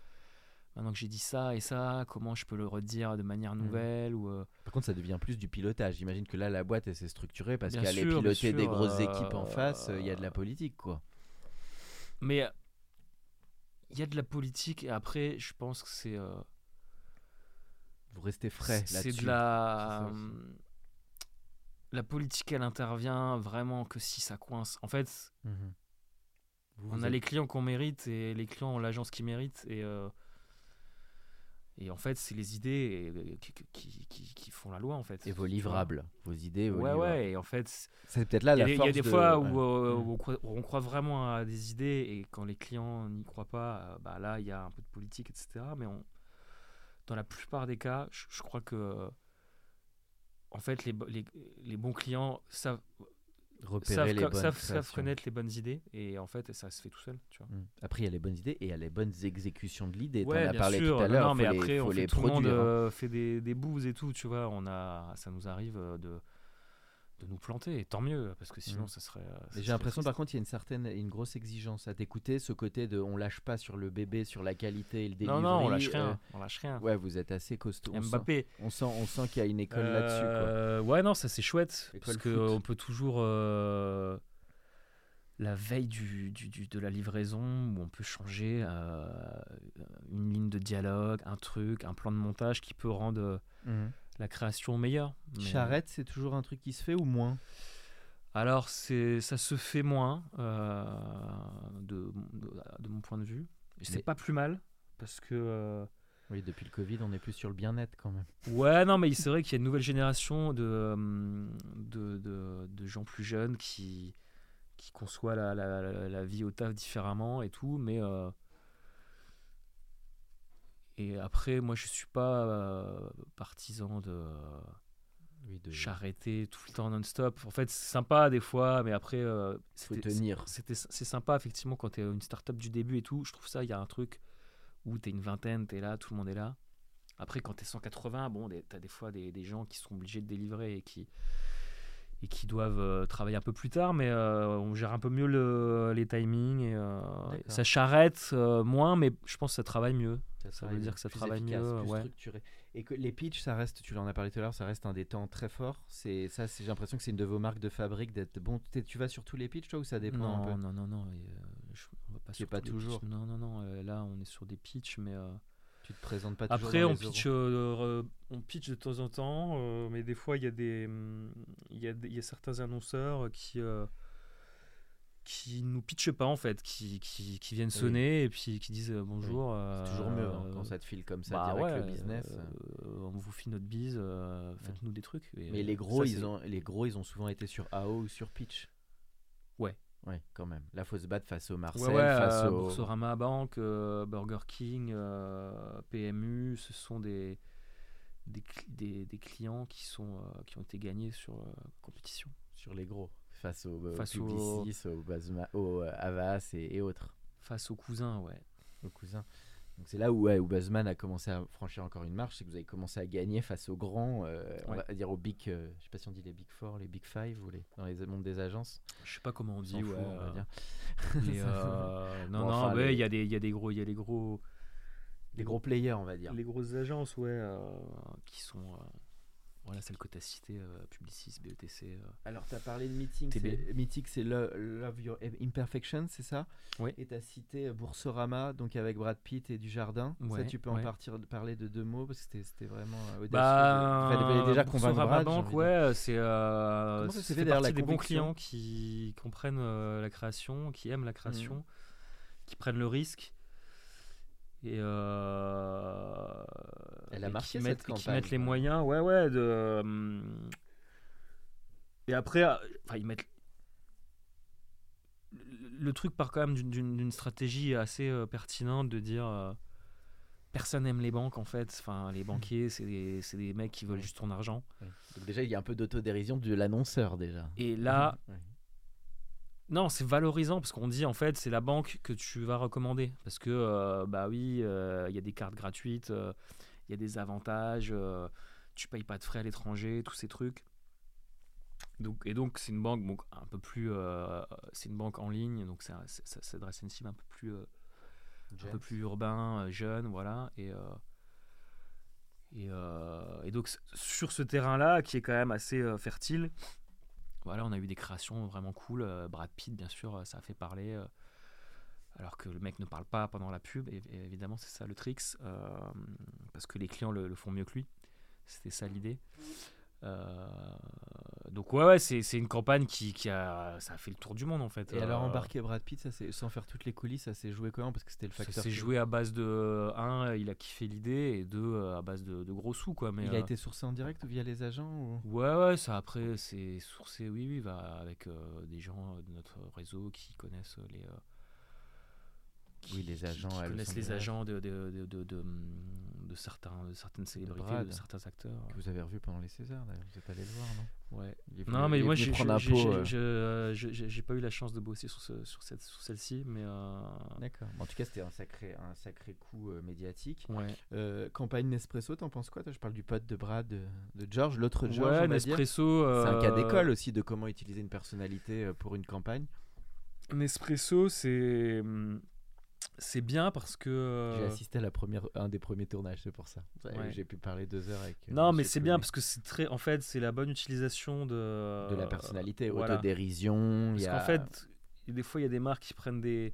Maintenant que j'ai dit ça et ça, comment je peux le redire de manière Mm. nouvelle ou euh, Par contre, ça devient plus du pilotage. J'imagine que là, la boîte, elle s'est structurée parce qu'elle est pilotée des grosses euh, équipes en face. Il y a de la politique, quoi. mais il y a de la politique et après je pense que c'est euh, Vous restez frais c'est là-dessus. de la C'est ça aussi. hum, la politique elle intervient vraiment que si ça coince. En fait, Mhm. Vous, on vous a êtes- les clients qu'on mérite et les clients ont l'agence qui mérite et euh, Et en fait, c'est les idées euh, qui, qui- qui- qui font la loi, en fait. Et vos livrables, vos idées, vos Ouais, livrables. ouais, et en fait, C'est peut-être là il y a, la des- il y a force des de- fois ouais. où, euh, où on, croit, où on croit vraiment à des idées, et quand les clients n'y croient pas, euh, bah là, il y a un peu de politique, etc. Mais on, dans la plupart des cas, je, je crois que, en fait, les, les, les bons clients savent, repérer savent, les bonnes savent- savent connaître les bonnes idées, et en fait, ça se fait tout seul, tu vois. Mm. Après, il y a les bonnes idées et il y a les bonnes exécutions de l'idée. Ouais, as bien parlé sûr. tout à Non, l'heure. non, mais faut les- après, on les fait, tout le monde hein. euh, fait des, des bouses et tout, tu vois. On a, ça nous arrive euh, de, de nous planter, et tant mieux, parce que sinon, Mm. ça serait. euh, ça J'ai l'impression, par contre, il y a une certaine, une grosse exigence à t'écouter, ce côté de on lâche pas sur le bébé, sur la qualité et le delivery. Non, non, on lâche euh, rien. On lâche rien. Ouais, vous êtes assez costaud. On sent, Mbappé. on sent, on sent qu'il y a une école là-dessus. quoi. Euh, ouais, non, ça c'est chouette. École parce qu'on peut toujours. euh, la veille du, du- du- de la livraison, où on peut changer euh, une ligne de dialogue, un truc, un plan de montage qui peut rendre euh, Mhm. La création meilleure. Mais- Charrette, c'est toujours un truc qui se fait ou moins? Alors, c'est, ça se fait moins, euh, de, de, de mon point de vue. Et C'est Mais- pas plus mal, parce que. euh, Oui, depuis le Covid, on est plus sur le bien-être quand même. Ouais, non, mais c'est vrai qu'il y a une nouvelle génération de, euh, de, de, de gens plus jeunes qui, qui conçoivent la, la, la- la vie au taf différemment et tout, mais. euh, et après, moi, je suis pas euh, partisan de Oui, de charreter tout le temps non-stop. En fait, c'est sympa des fois, mais après, euh, tenir. c'était c'est sympa effectivement quand tu es une start-up du début et tout je trouve ça il y a un truc où tu es une vingtaine tu es là tout le monde est là après quand tu es 180 bon tu as des fois des, des gens qui sont obligés de délivrer et qui et qui doivent euh, travailler un peu plus tard mais euh, on gère un peu mieux le- les timings et euh, ça charrette moins mais je pense que ça travaille mieux ça veut dire que ça travaille efficace, mieux, plus ouais. structuré. Et que les pitchs, ça reste, tu en as parlé tout à l'heure, ça reste un des temps très forts. C'est ça, j'ai l'impression que c'est une de vos marques de fabrique d'être bon. Tu vas sur tous les pitchs, toi, ou ça dépend un peu? non, non, non, non, et, je- on va pas sur pas toujours. pitchs. Non, non, non. là, on est sur des pitchs, mais Tu te présentes pas toujours Après, dans on les pitch, euh, on pitch de temps en temps, euh, mais des fois, il y, a des, il y, a des- il y a certains annonceurs qui euh, qui nous pitchent pas, en fait, qui, qui, qui viennent sonner et puis qui disent euh, bonjour. C'est toujours mieux hein, quand ça te file comme ça bah direct ouais, le business. on vous file notre bise, faites-nous des trucs. Et, Mais les gros, ça, ils ont, les gros, ils ont souvent été sur AO ou sur pitch. Ouais, quand même. Là, faut se battre face au Ouais, ouais, face euh, au. Boursorama Bank, euh, Burger King, euh, PMU, ce sont des, des, des, des clients qui, sont, euh, qui ont été gagnés sur compétition. Sur les gros. Face au, Face au- Publicis, au, Basma- au Avas et, et autres. Face aux cousins, ouais. Aux cousins. Donc c'est là où, ouais, où Buzzman a commencé à franchir encore une marche, c'est que vous avez commencé à gagner face aux grands, euh, on Ouais. va dire aux big, euh, je sais pas si on dit les big four, les big five ou les, dans les mondes des agences. Je sais pas comment on dit, s'en ouais. fout, on va euh, dire. euh, non, Bon, non, enfin, ouais, les- il y, a des- il y a des gros, il y a les gros, Les gros players, on va dire. les grosses agences, ouais, qui sont, voilà, celles que tu as citées, euh, Publicis, BETC. euh. Alors, tu as parlé de Meeting. C'est- Meeting, c'est Lo- Love Your Imperfection, c'est ça? Oui. Et tu as cité euh, Boursorama, donc avec Brad Pitt et Dujardin. ça, Ouais, tu peux en partir, parler de deux mots, parce que c'était- vraiment. Bah, il fallait déjà convaincre Brad. Bank, ouais, c'est euh, ça ça d'ailleurs, partie des bons clients qui comprennent la création, qui aiment la création, Mm. qui prennent le risque. Et, euh, Elle a et marqué, qui cette mettent, et qui campagne, mettent les moyens, ouais, ouais. De, hum, et après, euh, enfin, ils mettent. Le, truc part quand même d'une- stratégie assez euh, pertinente de dire. euh, Personne n'aime les banques en fait. Enfin, les banquiers, c'est des, des mecs qui veulent Ouais. juste ton argent. Ouais. Donc déjà, il y a un peu d'autodérision de l'annonceur, déjà. Et là, Ouais. Non, c'est valorisant parce qu'on dit en fait c'est la banque que tu vas recommander parce que euh, bah oui, euh, il y a des cartes gratuites, euh, il y a des avantages, tu payes pas de frais à l'étranger, tous ces trucs. Donc, et donc c'est une banque un peu plus, c'est une banque en ligne, donc ça, s'adresse à une cible un peu plus, un peu plus urbain, jeune, voilà. Et, et, et donc sur ce terrain-là, qui est quand même assez fertile, voilà, on a eu des créations vraiment cool. Euh, Brad Pitt, bien sûr, euh, ça a fait parler. euh, alors que le mec ne parle pas pendant la pub, et, évidemment, c'est ça le tricks, parce que les clients le font mieux que lui. C'était ça l'idée. Euh, donc ouais, ouais c'est c'est une campagne qui, qui a ça a fait le tour du monde en fait. Et alors Euh, embarquer Brad Pitt, ça c'est sans faire toutes les coulisses, ça s'est joué comment? Parce que c'était le ça facteur. s'est qui- joué à base de un, il a kiffé l'idée et deux euh, à base de, de gros sous quoi. Mais Il a été sourcé en direct ou via les agents ou... Ouais, ouais, ça après, c'est sourcé, oui, oui, va avec euh, des gens de notre réseau qui connaissent les. euh, qui- Oui, les qui- agents, Qui, elles connaissent les agents de, de, de, hum, certains, de certaines célébrités, Brad. de certains acteurs. que vous avez revu pendant les Césars d'ailleurs. Vous êtes allé le voir, non? Ouais. Venu- Non, mais moi, j'ai euh, euh, pas eu la chance de bosser sur, ce, sur, cette, sur celle-ci, mais. euh, D'accord. En tout cas, c'était un sacré, un sacré coup euh, médiatique. Ouais, campagne Nespresso, t'en penses quoi toi? Je parle du pote de Brad, de, de George, l'autre George. ouais on. Nespresso. C'est un cas d'école aussi de comment utiliser une personnalité pour une campagne. Nespresso, c'est. C'est bien parce que. J'ai euh, assisté à la première, un des premiers tournages, c'est pour ça. Ouais. J'ai pu parler deux heures avec. euh, Non, mais c'est bien parce que c'est très. En fait, c'est la bonne utilisation de. de la personnalité, voilà. autodérision. Parce qu'en fait, des fois, il y a des marques qui prennent des.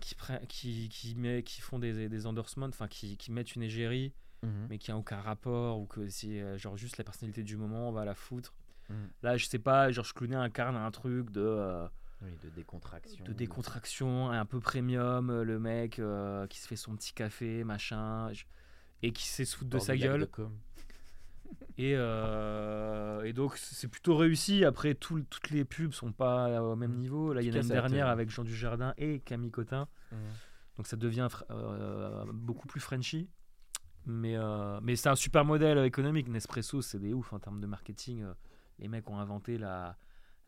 qui, prennent, qui, qui, met, qui font des, des endorsements, enfin, qui, qui mettent une égérie, Mhm. mais qui a aucun rapport, ou que c'est euh, genre juste la personnalité du moment, on va la foutre. Mhm. Là, je sais pas, Georges Clooney incarne un truc de. euh, Oui, de décontraction. de décontraction, un peu premium, euh, le mec euh, qui se fait son petit café, machin, et qui sait se foutre de sa gueule. de Com. Et, euh, et donc c'est plutôt réussi. Après, tout- toutes les pubs sont pas au même niveau. Là, il y en a une dernière avec Jean Dujardin et Camille Cotin. Mhm. Donc ça devient euh, beaucoup plus Frenchy. Mais, euh, mais c'est un super modèle économique. Nespresso, c'est des ouf en termes de marketing. Les mecs ont inventé la,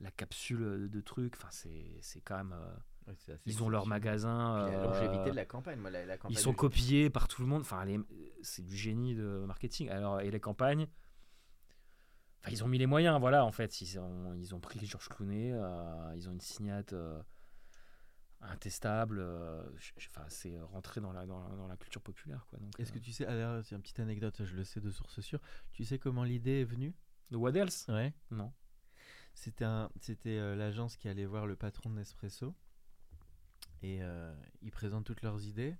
la capsule de trucs. Enfin, c'est quand même. euh, Ouais, ils ont leur magasin. La euh, longévité de la campagne. Moi, la, la campagne ils sont copiés par tout le monde. Enfin, c'est du génie de marketing. Alors, et les campagnes, enfin, ils ont mis les moyens. Voilà, en fait, ils ont, ils ont pris Georges Clooney. euh, ils ont une signate euh, intestable. euh, Enfin, c'est rentré dans la, dans, la, dans la culture populaire, quoi. Est-ce que euh, tu sais, alors c'est une petite anecdote, je le sais de source sûre. Tu sais comment l'idée est venue? De What else Ouais. Non. C'était un, c'était euh, l'agence qui allait voir le patron de Nespresso. Et euh, ils présentent toutes leurs idées.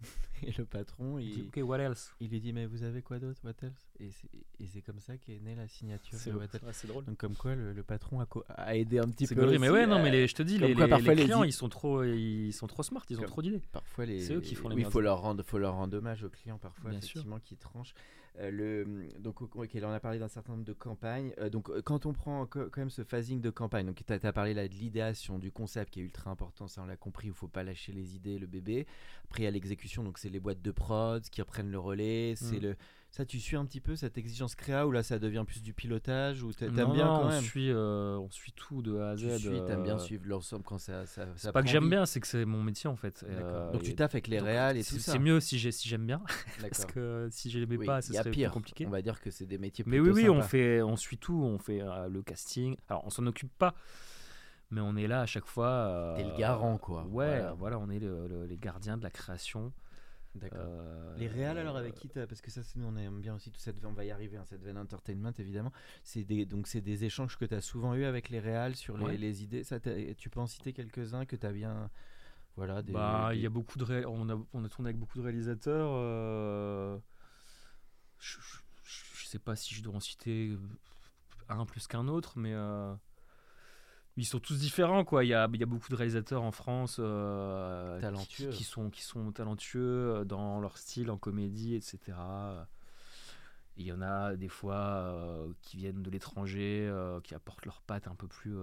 Et le patron il, Ok, what else? il lui dit mais vous avez quoi d'autre? What else? Et c'est, et c'est comme ça qu'est née la signature C'est de ouais, c'est drôle. Donc comme quoi le, le patron a, co- a aidé un petit C'est peu. mais ouais, non, mais les- je te dis, les, quoi, les- parfois, les les clients, ils sont trop, ils sont trop smart, ils ont Comme- trop d'idées. Parfois les. C'est eux qui font les Oui, il faut leur rendre, faut leur rendre hommage aux clients parfois, Bien sûr. effectivement, qui tranchent. Euh, le, donc, ok, on a parlé d'un certain nombre de campagnes. Euh, donc, euh, quand on prend co- quand même ce phasing de campagne, donc tu as, parlé là de l'idéation, du concept qui est ultra important, ça on l'a compris, il faut pas lâcher les idées, le bébé. Après, il y a l'exécution, donc c'est les boîtes de prod qui reprennent le relais. C'est Mm. le, ça, tu suis un petit peu cette exigence créa ou là ça devient plus du pilotage ou t'aimes bien non, quand on même? suit, euh, on suit tout de A à Z. Tu suis, t'aimes bien euh, suivre l'ensemble quand ça, ça, ça C'est pas que j'aime vie. bien, c'est que c'est mon métier en fait. Euh, donc tu taffes avec les réals et c'est- tout ça. C'est mieux si j'ai- si j'aime bien, parce que si je l'aimais Oui, pas, ce il y a serait pire. plus compliqué. On va dire que c'est des métiers Mais oui, oui, on fait, on suit tout, on fait euh, le casting. Alors, on s'en occupe pas, mais on est là à chaque fois. euh, T'es le garant, quoi. Ouais, Voilà. voilà, on est le- le- les gardiens de la création. D'accord. Euh, Les réals alors avec qui t'as- parce que ça c'est nous on aime bien aussi toute cette on va y arriver hein, cette veine entertainment évidemment c'est des donc c'est des échanges que tu as souvent eu avec les réals sur les, Ouais. les idées ça tu peux en citer quelques-uns que tu as bien voilà des, Bah, il des- y a beaucoup de ré- on a on a tourné avec beaucoup de réalisateurs. euh, Je, je- je sais pas si je dois en citer un plus qu'un autre, mais euh, ils sont tous différents quoi. Il y a, il y a beaucoup de réalisateurs en France euh, qui- Talentueux. qui, sont qui sont talentueux euh, dans leur style, en comédie, etc. Il y en a des fois euh, qui viennent de l'étranger, euh, qui apportent leur patte un peu plus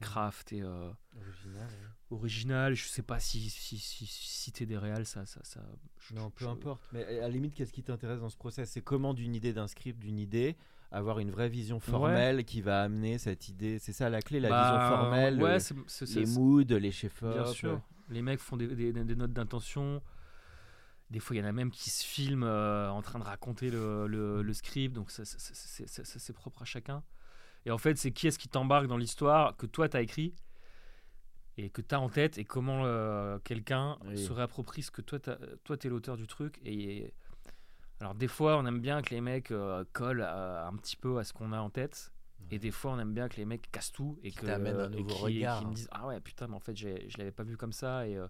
craft et original, ouais. original. Je sais pas si, si, si, si citer des réals, ça. ça, ça je- non peu je- importe mais à la limite qu'est-ce qui t'intéresse dans ce process? C'est comment d'une idée d'un script d'une idée avoir une vraie vision formelle qui va amener cette idée c'est ça la clé la Bah, vision formelle ouais, le- c'est- c'est- les moods les chefs Bien sûr. Les mecs font des, des- des notes d'intention. Des fois, il y en a même qui se filment euh, en train de raconter le, le- le script. Donc, c'est- propre à chacun. Et en fait, c'est qui est-ce qui t'embarque dans l'histoire que toi, tu as écrit et que tu as en tête et comment euh, quelqu'un Oui. se réapproprie ce que toi, t'as- toi, tu es l'auteur du truc. Et alors, des fois, on aime bien que les mecs euh, collent euh, un petit peu à ce qu'on a en tête. Et des fois, on aime bien que les mecs cassent tout et Qui que t'amènent un et nouveau qui- regard. qui me disent ah ouais putain mais en fait je l'avais pas vu comme ça et euh,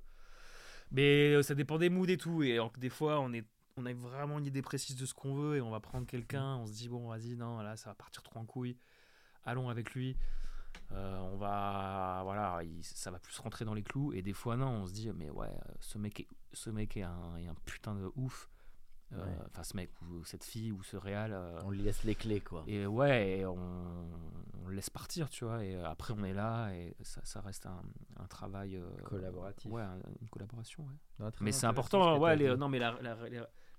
mais ça dépend des moods et tout et alors que des fois on est on a vraiment une idée précise de ce qu'on veut et on va prendre quelqu'un, on se dit bon vas-y non là ça va partir trop en couille, allons avec lui. Euh, on va voilà ça va plus rentrer dans les clous et des fois non on se dit mais ouais ce mec est, ce mec est un, est un putain de ouf enfin ce mec ou cette fille ou ce réal euh, on lui laisse les clés quoi. et ouais et on, on, laisse partir tu vois et après on est là et ça, ça reste un, un travail collaboratif. ouais une collaboration ouais. mais c'est important ouais les, non mais la, la,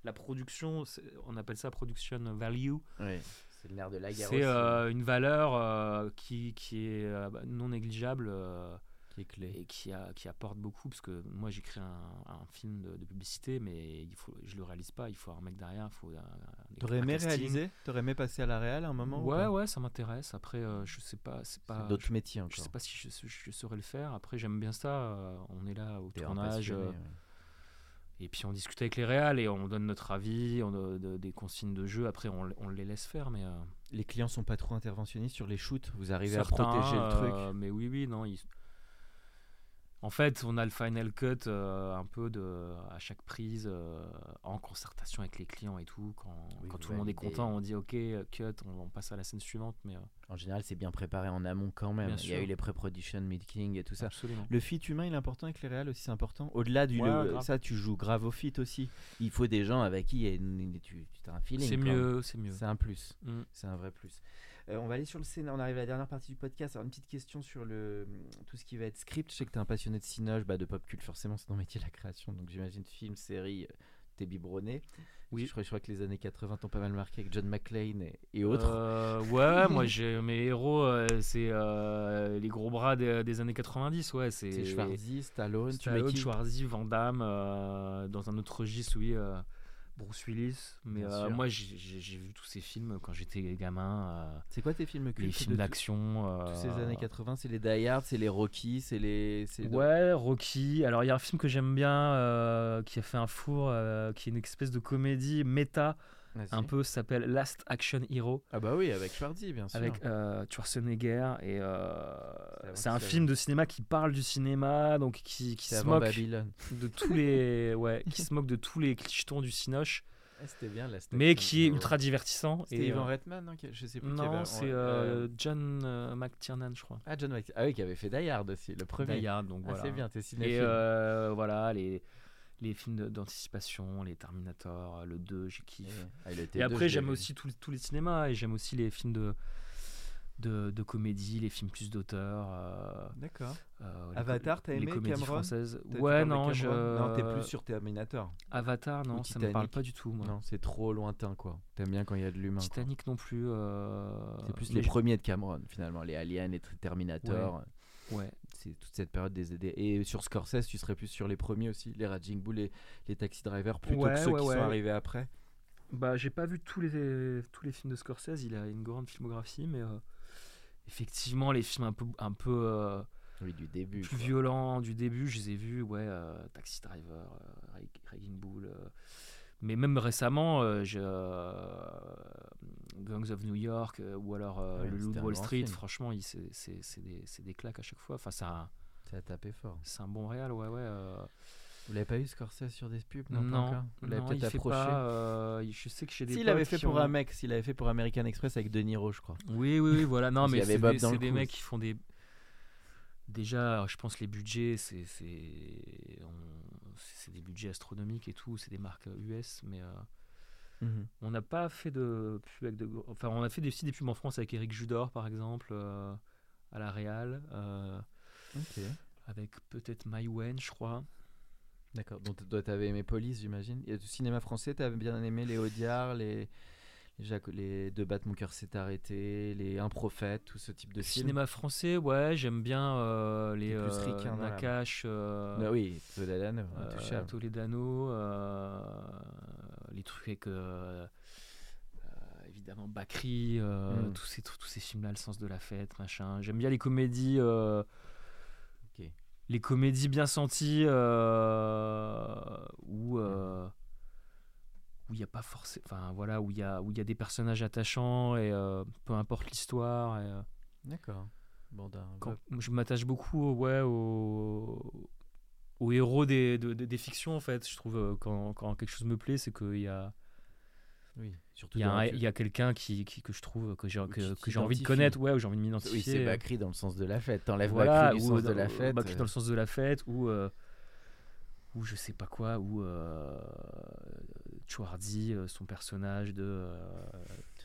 la, production on appelle ça production value. Ouais. c'est le nerf de la guerre c'est une valeur qui, qui est non négligeable clé. et qui, a, qui apporte beaucoup parce que moi j'écris un, un film de, de, publicité mais il faut je le réalise pas il faut un mec derrière il faut t'aurais aimé réaliser? T'aurais aimé passer à la réal à un moment ouais ouais ça m'intéresse après euh, je sais pas c'est pas d'autres métiers encore. je sais pas si je, je, saurais le faire après j'aime bien ça euh, on est là au tournage euh, ouais. Et puis on discute avec les réals et on donne notre avis, on a de, des consignes de jeu. Après, on, on les laisse faire. Mais les clients sont pas trop interventionnistes sur les shoots. Vous arrivez à protéger le truc. mais oui, oui, non. Ils, en fait, on a le final cut euh, un peu de, à chaque prise, euh, en concertation avec les clients et tout. Quand, oui, quand tout le monde est content, on dit OK, cut, on, on passe à la scène suivante. Mais, euh... En général, c'est bien préparé en amont quand même. Bien il sûr. y a eu les pré-production meetings et tout ça. Absolument. Le fit humain, il est important avec les réals aussi, c'est important. Au-delà du. Ouais, le- ça, tu joues grave au fit aussi. Il faut des gens avec qui il y a une- tu, tu as un feeling. C'est mieux, c'est mieux. C'est un plus. Mm. C'est un vrai plus. Euh, on va aller sur le scénario. On arrive à la dernière partie du podcast. Alors, une petite question sur le, tout ce qui va être script. Je sais que tu es un passionné de cinoche, bah, de pop cult, forcément, c'est ton métier, la création. Donc, j'imagine film, série, euh, t'es biberonné. Oui. Je crois, je crois que les années 80 t'ont pas mal marqué avec John McClane et, et autres. Euh, ouais, moi j'ai mes héros, c'est euh, les gros bras des, des années 90, ouais. C'est c'est Schwarzy, Stallone, tu Stallone, qui? Schwarzy, Van Damme, dans un autre registre, oui, Bruce Willis. Mais euh, moi j'ai- vu tous ces films quand j'étais gamin, euh, C'est quoi tes films cultes les films d'action. euh, Tous ces années 80, c'est les Die Hard, c'est les Rocky, c'est les. c'est- Ouais, Rocky. Alors il y a un film que j'aime bien euh, qui a fait un four, euh, qui est une espèce de comédie méta. Un peu, s'appelle Last Action Hero. Ah bah oui, avec Schwarzy, bien sûr. avec euh, Schwarzenegger et euh, C'est un film de cinéma qui parle du cinéma donc qui, qui se moque Babylone. de tous les ouais qui se moque de tous les clichetons du cinoche Ah, C'était bien la mais qui est ultra divertissant C'était et Ivan euh, Reitman, non qui- Je sais plus. qui avait- non c'est euh, John McTiernan je crois Ah, John Wick. Ah oui, qui avait fait Die Hard aussi, le premier. Die Hard, donc Ah, voilà c'est bien, t'es et cinéphile. euh, voilà les les films de- d'anticipation les Terminator le 2 j'ai kiffé Ah, Et deux, après, j'aime aussi tous les- tous les cinémas et j'aime aussi les films de, de, de comédie, les films plus d'auteur. euh, D'accord. euh, Avatar, t'as les aimé comédies Cameron? françaises. Ouais, non, je. Non, t'es plus sur Terminator. Avatar, non, ça me parle pas du tout. Moi. Non, c'est trop lointain, quoi. T'aimes bien quand il y a de l'humain. quoi. Titanic non plus. euh, C'est plus les premiers de Cameron, finalement. Les Aliens, les Terminator. Ouais. C'est toute cette période des aides. Et sur Scorsese, tu serais plus sur les premiers aussi. Les Raging Bull, les, les Taxi Drivers, plutôt Ouais, que ceux ouais, qui ouais. sont arrivés après. Bah, j'ai pas vu tous les, tous les films de Scorsese, il a une grande filmographie, mais euh, effectivement, les films un peu, un peu euh, Oui, du début. plus violents du début, je les ai vus, ouais, euh, Taxi Driver, Rag- Raging Bull. mais même récemment, euh, Gangs of New York euh, ou alors euh, Ouais, Le Loup de Wall Street, film. franchement, c'est, des, des claques à chaque fois. Enfin, c'est un, Ça a tapé fort. c'est un bon réal, ouais, ouais. euh, Vous l'avez pas eu Scorsese sur des pubs Non, pas non, encore? Vous l'avez peut-être il fait approché? pas. euh, je sais que chez des S'il avait fait pour ont- un mec, s'il avait fait pour American Express avec De Niro, je crois. Oui, oui, oui, voilà. Non, mais qu'il y avait c'est Bob des, des coup mecs qui font des. Déjà, je pense les budgets, c'est c'est des budgets astronomiques et tout. C'est des marques US, mais euh, Mhm. on n'a pas fait de pub avec de. Enfin, on a fait des, aussi des pubs en France avec Eric Judor, par exemple, euh, à la Real, euh, avec peut-être Maïwen, je crois. D'accord. Donc toi, t'avais aimé Police, j'imagine. Et du cinéma français, t'avais bien aimé les Audiard, les Jacques- les Deux battes, mon cœur s'est arrêté, les Un prophète, tout ce type de. Cinéma français, ouais, j'aime bien euh, les plus euh, ricain l'âme. Nakash. euh, Ah oui, Toledano, Euh. Toledano, euh, les trucs avec euh, euh, évidemment Bakri, euh, Mm. tous ces tous ces films là, le sens de la fête, machin. J'aime bien les comédies, les comédies bien senties où où il y a pas forcément, enfin voilà, où il y a où il y a des personnages attachants et euh, peu importe l'histoire. euh, D'accord. Bon, je m'attache beaucoup ouais, aux, aux héros des, de- de- des fictions en fait. Je trouve euh, quand, quand quelque chose me plaît, c'est qu'il y a, Oui, surtout il y a, un- il quelqu'un qui, qui- que je trouve que j'ai que, j'ai envie de connaître, ouais, où j'ai envie de Oui, m'identifier. c'est Bakri dans le sens de la fête. T'enlèves voilà, Bakri du ou sens de dans- la fête. Bakri euh, dans le sens de la fête, ou euh, ou je sais pas quoi, ou euh, Chouardi, euh, son personnage de euh,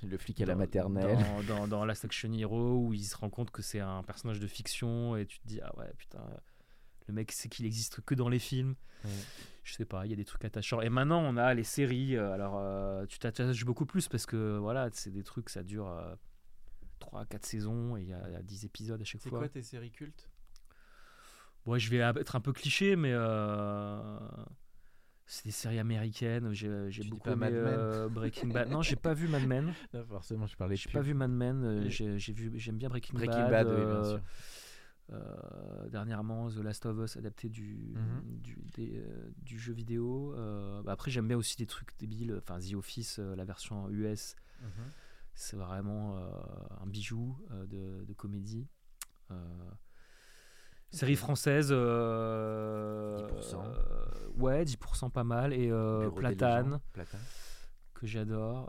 Le flic à la maternelle. Dans, dans, dans Last Action Hero, où il se rend compte que c'est un personnage de fiction et tu te dis, ah ouais, putain, le mec c'est qu'il existe que dans les films. Ouais. Je sais pas, il y a des trucs attachants. Et maintenant, on a les séries. euh, Alors, euh, tu t'attaches beaucoup plus parce que voilà, c'est des trucs, ça dure 3 4 saisons et il y, a il y a 10 épisodes à chaque C'est fois. quoi tes séries cultes? Ouais, je vais être un peu cliché, mais euh, c'est des séries américaines. J'ai beaucoup aimé euh, Breaking Bad. Non, j'ai pas vu Mad Men. Non, forcément, je parlais J'ai pas vu Mad Men. euh, j'ai j'ai vu, j'aime bien Breaking, Breaking Bad. Bad, oui, bien euh, sûr. Euh, dernièrement, The Last of Us adapté du, Mhm. du, des, euh, du jeu vidéo. Euh, bah après, j'aime bien aussi des trucs débiles. Enfin, The Office, la version US, Mhm. c'est vraiment un bijou de, de comédie. Série française. euh, 10%. euh, ouais, 10% pas mal. Et Platane. Platane. que j'adore.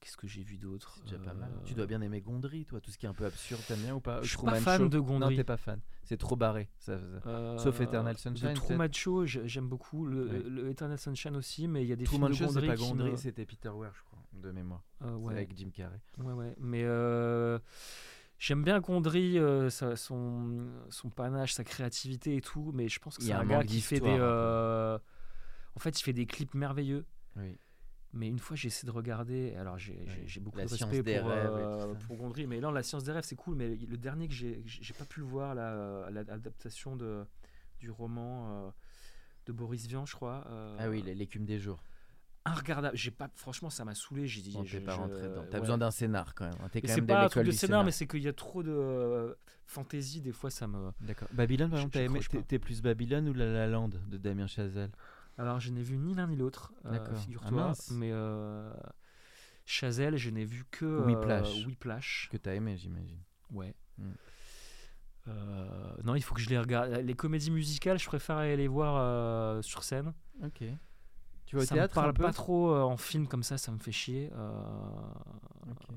Euh, euh, Qu'est-ce que j'ai vu d'autre C'est déjà pas mal. Euh, Tu dois bien aimer Gondry, toi, tout ce qui est un peu absurde, t'aimes bien ou pas Je suis Truman pas fan Show de Non, Gondry. t'es pas fan. C'est trop barré. Ça, ça- Euh, Sauf Eternal Sunshine, Show, j'ai- j'aime beaucoup. Le, Ouais. le Eternal Sunshine aussi, mais il y a des Truman films Show, de c'est Gondry pas Gondry, me- c'était Peter Weir, je crois, de mémoire. Euh, ouais. avec Jim Carrey. Ouais, ouais. Mais euh, j'aime bien Gondry, euh, sa- son, son panache, sa créativité et tout. Mais je pense que c'est a un un gars qui fait des. euh, En fait, il fait des clips merveilleux. Oui. Mais une fois, j'essaie de regarder. Alors, j'ai j'ai- Ouais. j'ai beaucoup La de respect des pour, rêves euh, pour Gondry. Mais non, la science des rêves, c'est cool. Mais le dernier que j'ai j'ai pas pu le voir, là, l'adaptation de du roman euh, de Boris Vian, je crois. euh, Ah oui, l'écume des jours. Regardable. J'ai pas. Franchement, ça m'a saoulé. J'ai dit. Je- pas rentré dedans. T'as ouais. besoin d'un scénar quand même. hein. T'es quand même pas de un truc l'école du scénar, mais c'est qu'il y a trop de euh, fantaisie. Des fois, ça me. D'accord. Babylone, par exemple, t'es plus Babylone ou La La Land de Damien Chazelle? Alors, je n'ai vu ni l'un ni l'autre, euh. Ah, figure-toi. mais euh, Chazelle, je n'ai vu que euh, Whiplash. Whiplash. Que t'as aimé, j'imagine. Ouais. Mm. Euh, non, il faut que je les regarde. Les comédies musicales, je préfère aller les voir sur scène. Ok. Tu vas au ça théâtre me parle un peu pas trop en film comme ça, ça me fait chier. Euh, Ok.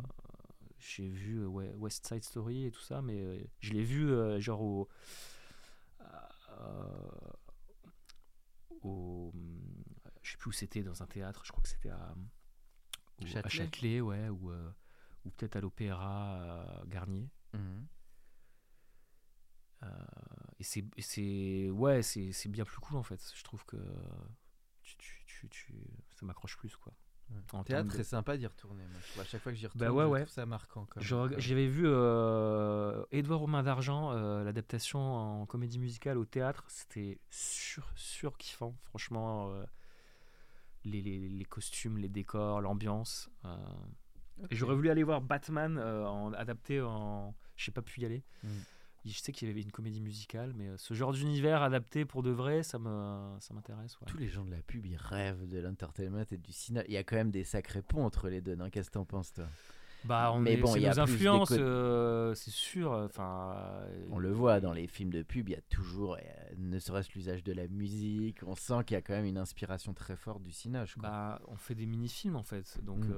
J'ai vu ouais, West Side Story et tout ça, mais je l'ai vu genre au, euh, au- je sais plus où c'était dans un théâtre. Je crois que c'était à, Châtelet Châtelet, ouais, ou euh, ou peut-être à l'Opéra euh, Garnier. Mhm. Euh, et c'est ouais, c'est bien plus cool en fait. Je trouve que tu, tu, tu, tu- ça m'accroche plus quoi. En Théâtre, de- c'est sympa d'y retourner. Moi. Je À chaque fois que j'y retourne, Bah ouais, je ouais. trouve ça marquant. Je J'avais vu euh, Édouard aux mains d'argent, euh, l'adaptation en comédie musicale au théâtre. C'était sur, sur kiffant, franchement. euh, les, les, les costumes, les décors, l'ambiance. euh. Et j'aurais voulu aller voir Batman euh, en, adapté en. J'ai pas pu y aller. Mm. Je sais qu'il y avait une comédie musicale, mais euh, ce genre d'univers adapté pour de vrai, ça me ça m'intéresse. ouais. Tous les gens de la pub, ils rêvent de l'entertainment et du cinéma. Il y a quand même des sacrés ponts entre les deux, non? Qu'est-ce que t'en penses, toi? Bah, on Mais est, bon, il y a plus influences, euh, c'est sûr. Enfin, euh, On le voit dans les films de pub, il y a toujours, euh, ne serait-ce l'usage de la musique, on sent qu'il y a quand même une inspiration très forte du cinéma. Bah, on fait des mini-films en fait, donc Mm.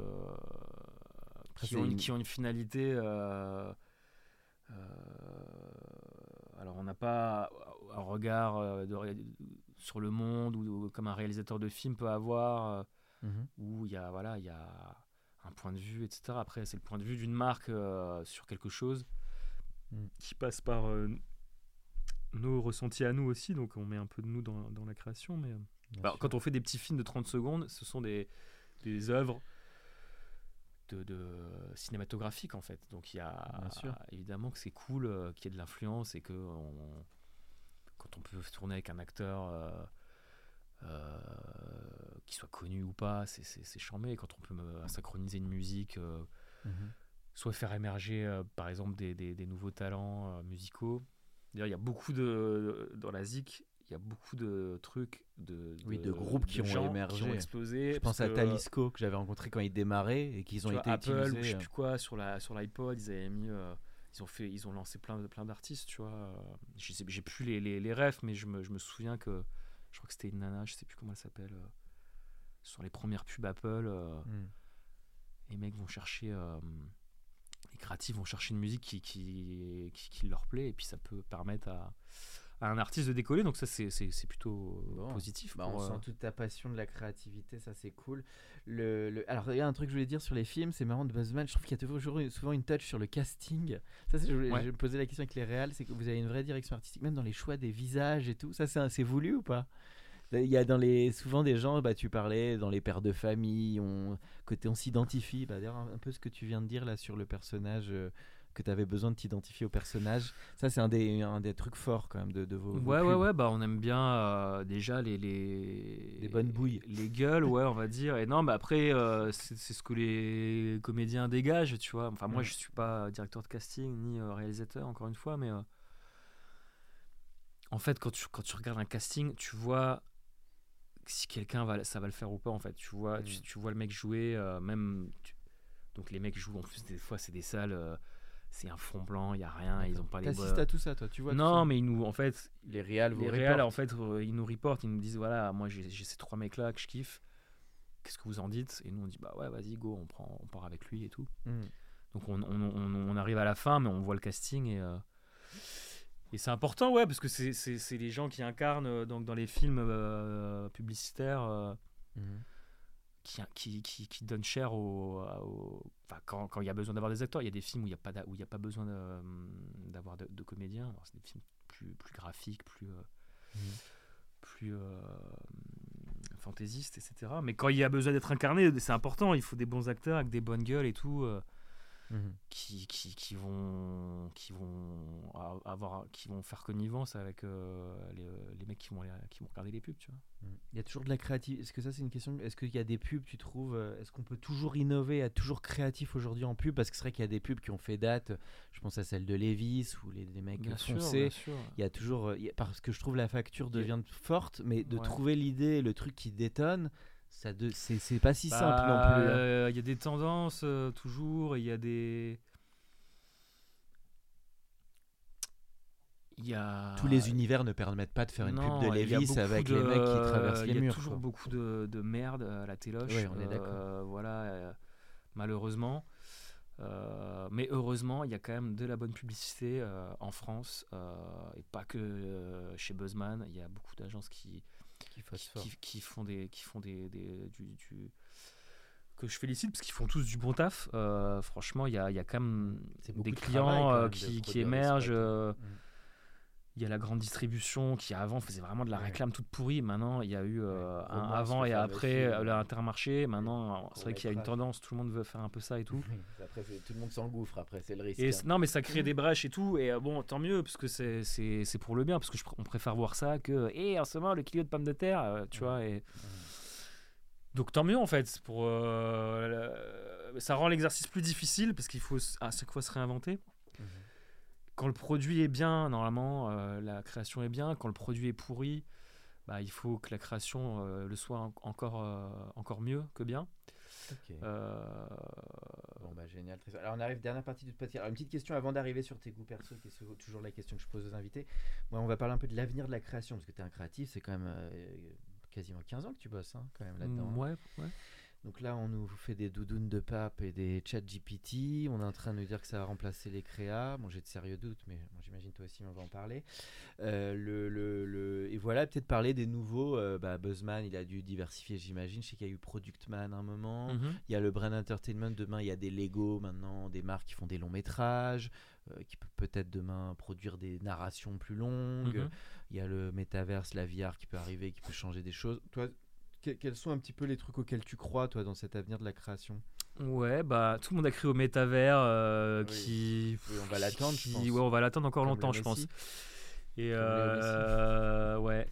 une- qui ont une finalité. Euh, alors, on n'a pas un regard euh, de sur le monde ou, comme un réalisateur de film peut avoir, euh, Mhm. où il y a voilà, il y a un point de vue, etc. Après, c'est le point de vue d'une marque sur quelque chose Mm. qui passe par nos ressentis à nous aussi, donc on met un peu de nous dans, dans la création, mais. bah, quand on fait des petits films de 30 secondes, ce sont des, des œuvres de, de cinématographiques en fait. Donc il y a évidemment que c'est cool euh, qu'il y ait de l'influence et que on- quand on peut tourner avec un acteur euh, euh, qui soit connu ou pas, c'est- charmé. Et Quand on peut me- synchroniser une musique, Mhm. soit faire émerger par exemple des, des- des nouveaux talents musicaux. D'ailleurs, il y a beaucoup de dans la zik, il y a beaucoup de trucs de, Oui, de groupes qui ont émergé. qui ont explosé. Je pense à Talisco que j'avais rencontré quand ils démarraient et qu'ils ont vois, été Apple ou je sais plus quoi sur la sur l'iPod, ils avaient mis euh, ils ont fait ils ont lancé plein de plein d'artistes tu vois Je sais- j'ai plus les, les, les refs mais je me, je me souviens que je crois que c'était une nana je sais plus comment elle s'appelle euh, sur les premières pubs Apple euh, Mm. les mecs vont chercher euh, les créatifs vont chercher une musique qui, qui, qui, qui leur plaît et puis ça peut permettre à, à un artiste de décoller donc ça c'est plutôt Bon. positif Bah, on euh, sent toute ta passion de la créativité, ça c'est cool. Le, le- Alors, il y a un truc que je voulais dire sur les films, c'est marrant de Buzzman, je trouve qu'il y a toujours souvent une touch sur le casting. Ça, je, voulais- Ouais. je me posais la question avec les réals, c'est que vous avez une vraie direction artistique, même dans les choix des visages et tout. Ça, c'est voulu ou pas? Il y a dans les, souvent des gens, bah, tu parlais dans les pères de famille, on, côté on s'identifie. Bah, D'ailleurs, un, un peu ce que tu viens de dire là sur le personnage, euh, que tu avais besoin de t'identifier au personnage. Ça, c'est un des, un des trucs forts quand même de, de vos. vos Ouais, ouais, pubs. ouais, bah on aime bien euh, déjà les, les. Bonnes bouilles. Les gueules, ouais, on va dire. Et non, mais après, euh, c'est ce que les comédiens dégagent, tu vois. Enfin, moi, Mm. je suis pas directeur de casting ni euh, réalisateur, encore une fois, mais. euh, en fait, quand tu, quand tu regardes un casting, tu vois si quelqu'un va, ça va le faire ou pas, en fait. Tu vois, tu, Mm. tu vois le mec jouer, euh, même. tu- Donc, les mecs jouent, en plus, des fois, c'est des salles. euh, c'est un fond blanc, il y a rien, ils ont pas les T'assistes à tout ça, toi, tu vois Non, mais ils nous, en fait, les réals, vous les réals, en fait, euh, ils nous reportent, ils nous disent voilà, moi j'ai ces trois mecs là que je kiffe. Qu'est-ce que vous en dites? Et nous on dit bah ouais, vas-y, go, on prend, on part avec lui et tout. Mm. Donc on, on- on- on arrive à la fin, mais on voit le casting et euh, et c'est important, ouais, parce que c'est- les gens qui incarnent euh, donc dans les films euh, publicitaires. euh, Mhm. Qui, qui, qui, donnent cher au, au- enfin, quand, quand il y a besoin d'avoir des acteurs. Il y a des films où il n'y a, pas d'a- où il y a pas besoin de- d'avoir de, de comédiens. Alors, c'est des films plus, plus graphiques, plus, euh, Mhm. plus euh, fantaisistes, etc. Mais quand il y a besoin d'être incarné, c'est important. Il faut des bons acteurs avec des bonnes gueules et tout. euh, Mhm. qui, qui, qui vont qui vont avoir qui vont faire connivence avec euh, les, les mecs qui vont qui vont regarder les pubs tu vois. Il y a toujours de la créativité. Est-ce que ça, c'est une question? Est-ce qu'il y a des pubs, tu trouves euh, Est-ce qu'on peut toujours innover, être toujours créatif aujourd'hui en pub? Parce que c'est vrai qu'il y a des pubs qui ont fait date. Je pense à celle de Levis ou les, les mecs foncés. sûr Il y a toujours. euh, parce que je trouve la facture devient forte, mais de Ouais. trouver l'idée, le truc qui détonne, ça de, c'est, pas si Bah, simple non plus. hein. euh, Il y a des tendances euh, toujours, il y a des. Il y a... Tous les univers ne permettent pas de faire une Non, pub de il Levis avec de- les mecs qui traversent Il les y a murs. toujours quoi. beaucoup de, de merde à la téloche. Ouais, on est d'accord. euh, voilà, euh, malheureusement. Euh, mais heureusement, il y a quand même de la bonne publicité euh, en France et pas que chez Buzzman. Il y a beaucoup d'agences qui, Qui font des qui font des, des- du, du- que je félicite parce qu'ils font tous du bon taf. Euh, franchement, il y a, il y a quand même des de clients travail, de qui, qui émergent. euh. Il y a la grande distribution qui avant faisait vraiment de la réclame toute pourrie. Maintenant, il y a eu euh, Ouais, un avant et après euh, l'intermarché. Maintenant, c'est vrai qu'il y a une tendance, tout le monde veut faire un peu ça et tout. Après, tout le monde s'engouffre. Après, c'est le risque. Et hein. non, mais ça crée des brèches et tout. Et euh, bon, tant mieux, parce que c'est- pour le bien, parce que je on préfère voir ça que, et en ce moment, le kilo de pommes de terre, tu Ouais. vois. Et... Mhm. Donc tant mieux en fait. Pour, Ça rend l'exercice plus difficile parce qu'il faut à chaque fois se réinventer. Mhm. Quand le produit est bien, normalement, euh, la création est bien. Quand le produit est pourri, bah, il faut que la création euh, le soit en- encore, euh, encore mieux que bien. Ok. Euh, Bon bah génial. Alors on arrive dernière partie du podcast. Alors une petite question avant d'arriver sur tes goûts perso, qui est toujours la question que je pose aux invités. Moi on va parler un peu de l'avenir de la création parce que tu es un créatif, c'est quand même quasiment 15 ans que tu bosses hein, quand même là-dedans. hein. ouais, ouais. Donc là on nous fait des doudounes de pape et des chats GPT. On est en train de nous dire que ça va remplacer les créas. Bon j'ai de sérieux doutes, mais bon, j'imagine toi aussi on va en parler. Euh, le, le- le- Et voilà peut-être parler des nouveaux. euh, bah, Buzzman il a dû diversifier j'imagine. Je sais qu'il y a eu Productman à un moment. Mhm. Il y a le Brand Entertainment, demain il y a des Lego maintenant, des marques qui font des longs métrages, euh, qui peuvent peut-être demain produire des narrations plus longues. Mhm. Il y a le métaverse, la VR qui peut arriver, qui peut changer des choses. Toi, que- quels sont un petit peu les trucs auxquels tu crois, toi, dans cet avenir de la création? Ouais, bah tout le monde a crié au métavers euh, Oui. qui. Oui, on va l'attendre, je qui- pense. Ouais, on va l'attendre encore Comme longtemps, je pense. Et euh, ouais.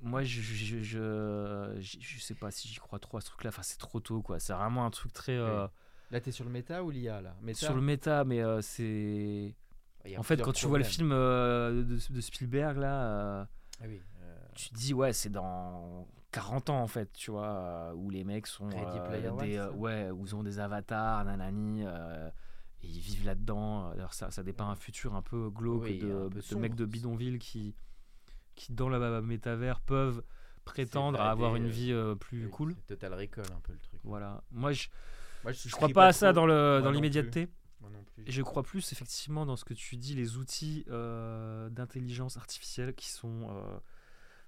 Moi, je je, je, je, je sais pas si j'y crois trop à ce truc-là. Enfin, c'est trop tôt, quoi. C'est vraiment un truc très. euh, Là, t'es sur le méta ou l'IA, là? Méta? Sur le méta, mais euh, c'est. En fait, quand tu vois le film euh, de, de Spielberg, là, euh, Ah oui, tu te dis, ouais, c'est dans 40 ans, en fait, tu vois, euh, où les mecs sont. Euh, des, euh, ouais, où ils ont des avatars, nanani. euh, et ils vivent là-dedans. Alors ça, ça dépeint un futur un peu glauque Oui, de, peu de mecs de bidonville qui, qui dans la métavers peuvent prétendre à avoir une vie plus Oui, cool. Total Recall un peu le truc. Voilà. Moi, je, Moi, je crois pas à ça dans le dans l'immédiateté. Moi non plus. Et je crois plus effectivement dans ce que tu dis, les outils d'intelligence artificielle qui sont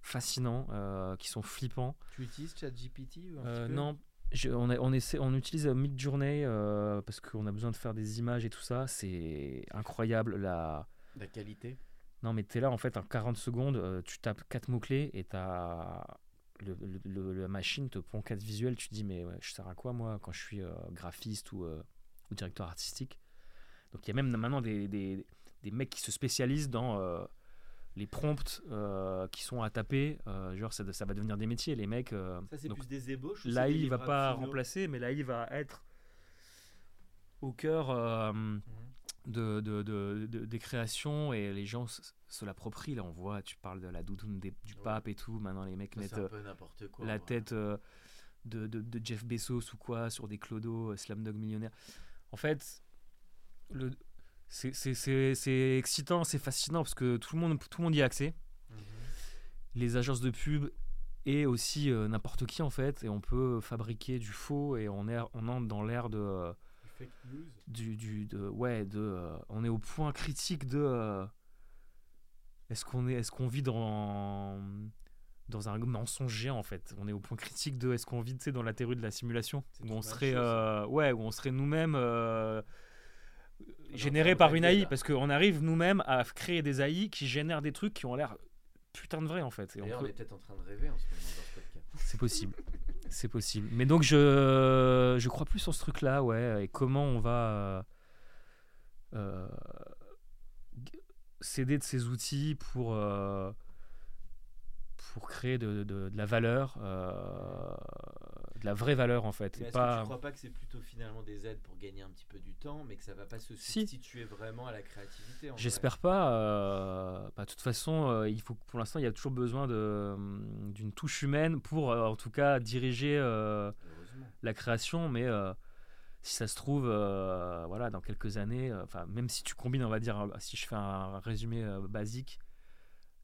fascinants, euh, qui sont flippants. Tu utilises ChatGPT ou un Euh, petit peu non, je- on, a- on, essaie, on utilise euh, Midjourney euh, parce qu'on a besoin de faire des images et tout ça. C'est incroyable. La... La qualité. Non, mais t'es là en fait en 40 secondes, euh, tu tapes quatre mots-clés et t'as. Le, le- le- la machine te prend quatre visuels, tu te dis mais ouais, je sers à quoi moi quand je suis euh, graphiste ou, euh, ou directeur artistique? Donc il y a même maintenant des, des, des mecs qui se spécialisent dans euh, les prompts euh, qui sont à taper, euh, genre ça, ça va devenir des métiers, les mecs. euh, Ça, c'est plus des ébauches. L'AI va pas remplacer, mais l'AI va être au cœur euh, Mhm. de, de- de- de- des créations et les gens se, l'approprient. Là, on voit, tu parles de la doudoune des- du Ouais. pape et tout. Maintenant, les mecs Ça, mettent C'est un peu n'importe quoi. la tête de, Jeff Bezos ou quoi sur des clodos, euh, Slamdog millionnaire. En fait, le, c'est, excitant, c'est fascinant parce que tout le monde, tout le monde y a accès. Mhm. Les agences de pub et aussi euh, n'importe qui en fait. Et on peut fabriquer du faux et on, est, on entre dans l'ère de. euh, Du fake news. du, du de, ouais de euh, on est au point critique de euh, est-ce qu'on est est-ce qu'on vit dans dans un mensonge géant en fait? On est au point critique de est-ce qu'on vit dans la théorie de la simulation? Où on serait euh, ouais où on serait nous-mêmes euh, train par une AI parce qu'on arrive nous-mêmes à créer des AI qui génèrent des trucs qui ont l'air putain de vrai en fait et on est peut-être en train de rêver en ce moment dans ce podcast. c'est possible. C'est possible. Mais donc, je, je crois plus sur ce truc-là, ouais. Et comment on va euh, s'aider de ces outils pour, euh, pour créer de, de- de la valeur, euh, de la vraie valeur, en fait. Est-ce que tu crois pas que c'est plutôt finalement des aides pour gagner un petit peu du temps, mais que ça va pas se Si. substituer vraiment à la créativité J'espère pas. euh, bah, de toute façon, euh, il faut, pour l'instant, il y a toujours besoin de, d'une touche humaine pour, euh, en tout cas, diriger la création, mais si ça se trouve, voilà, dans quelques années, enfin, même si tu combines, on va dire, si je fais un résumé basique,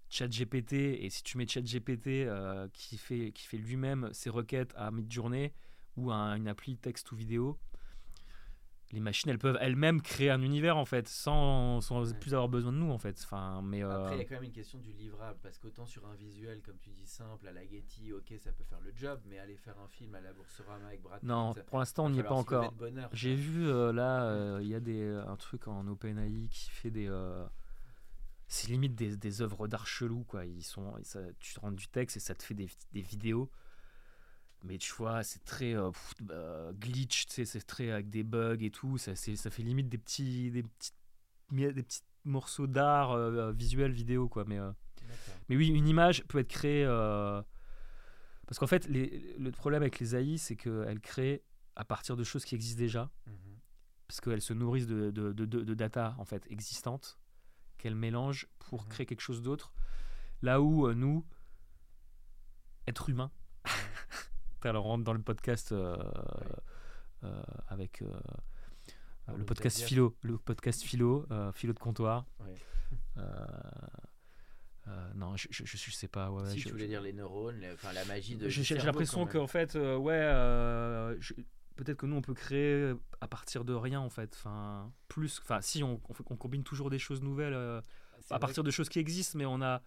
ChatGPT, et si tu mets ChatGPT euh, qui fait, qui fait lui-même ses requêtes à mid-journée ou à une appli texte ou vidéo, les machines, elles peuvent elles-mêmes créer un univers en fait, sans, sans Ouais. plus avoir besoin de nous en fait. Enfin, mais euh, Après, il y a quand même une question du livrable, parce qu'autant sur un visuel, comme tu dis, simple, à la Getty, ok, ça peut faire le job, mais aller faire un film à la Boursorama avec Brad Pitt, non, pour l'instant, on n'y est pas encore. J'ai vu euh, là, euh, il y a des, un truc en OpenAI qui fait des. Euh, c'est limite des, des œuvres d'art chelou, quoi. Ils sont, ça, tu te rends du texte et ça te fait des, des vidéos. Mais tu vois, c'est très euh, pff, euh, glitch, tu sais, c'est très avec des bugs et tout. Ça, ça fait limite des petits, des petits, des petits morceaux d'art euh, visuel, vidéo, quoi. Mais, euh, mais oui, une image peut être créée. euh, Parce qu'en fait, les- le problème avec les AI, c'est qu'elles créent à partir de choses qui existent déjà Mhm. parce qu'elles se nourrissent de, de, de, de- de data en fait existantes qu'elles mélangent pour Mhm. créer quelque chose d'autre. Là où euh, nous, êtres humains, alors on rentre dans le podcast euh, euh, avec le podcast philo, le podcast philo, philo de comptoir. Ouais. Euh, non, je, je, je, sais pas. Ouais, si je- tu voulais dire les neurones, les- la magie de. j'ai l'impression qu'en fait, euh, ouais, euh, peut-être que nous on peut créer à partir de rien en fait. Enfin, plus, enfin, si on, on, fait- on combine toujours des choses nouvelles euh, C'est à partir de choses qui existent, mais on a,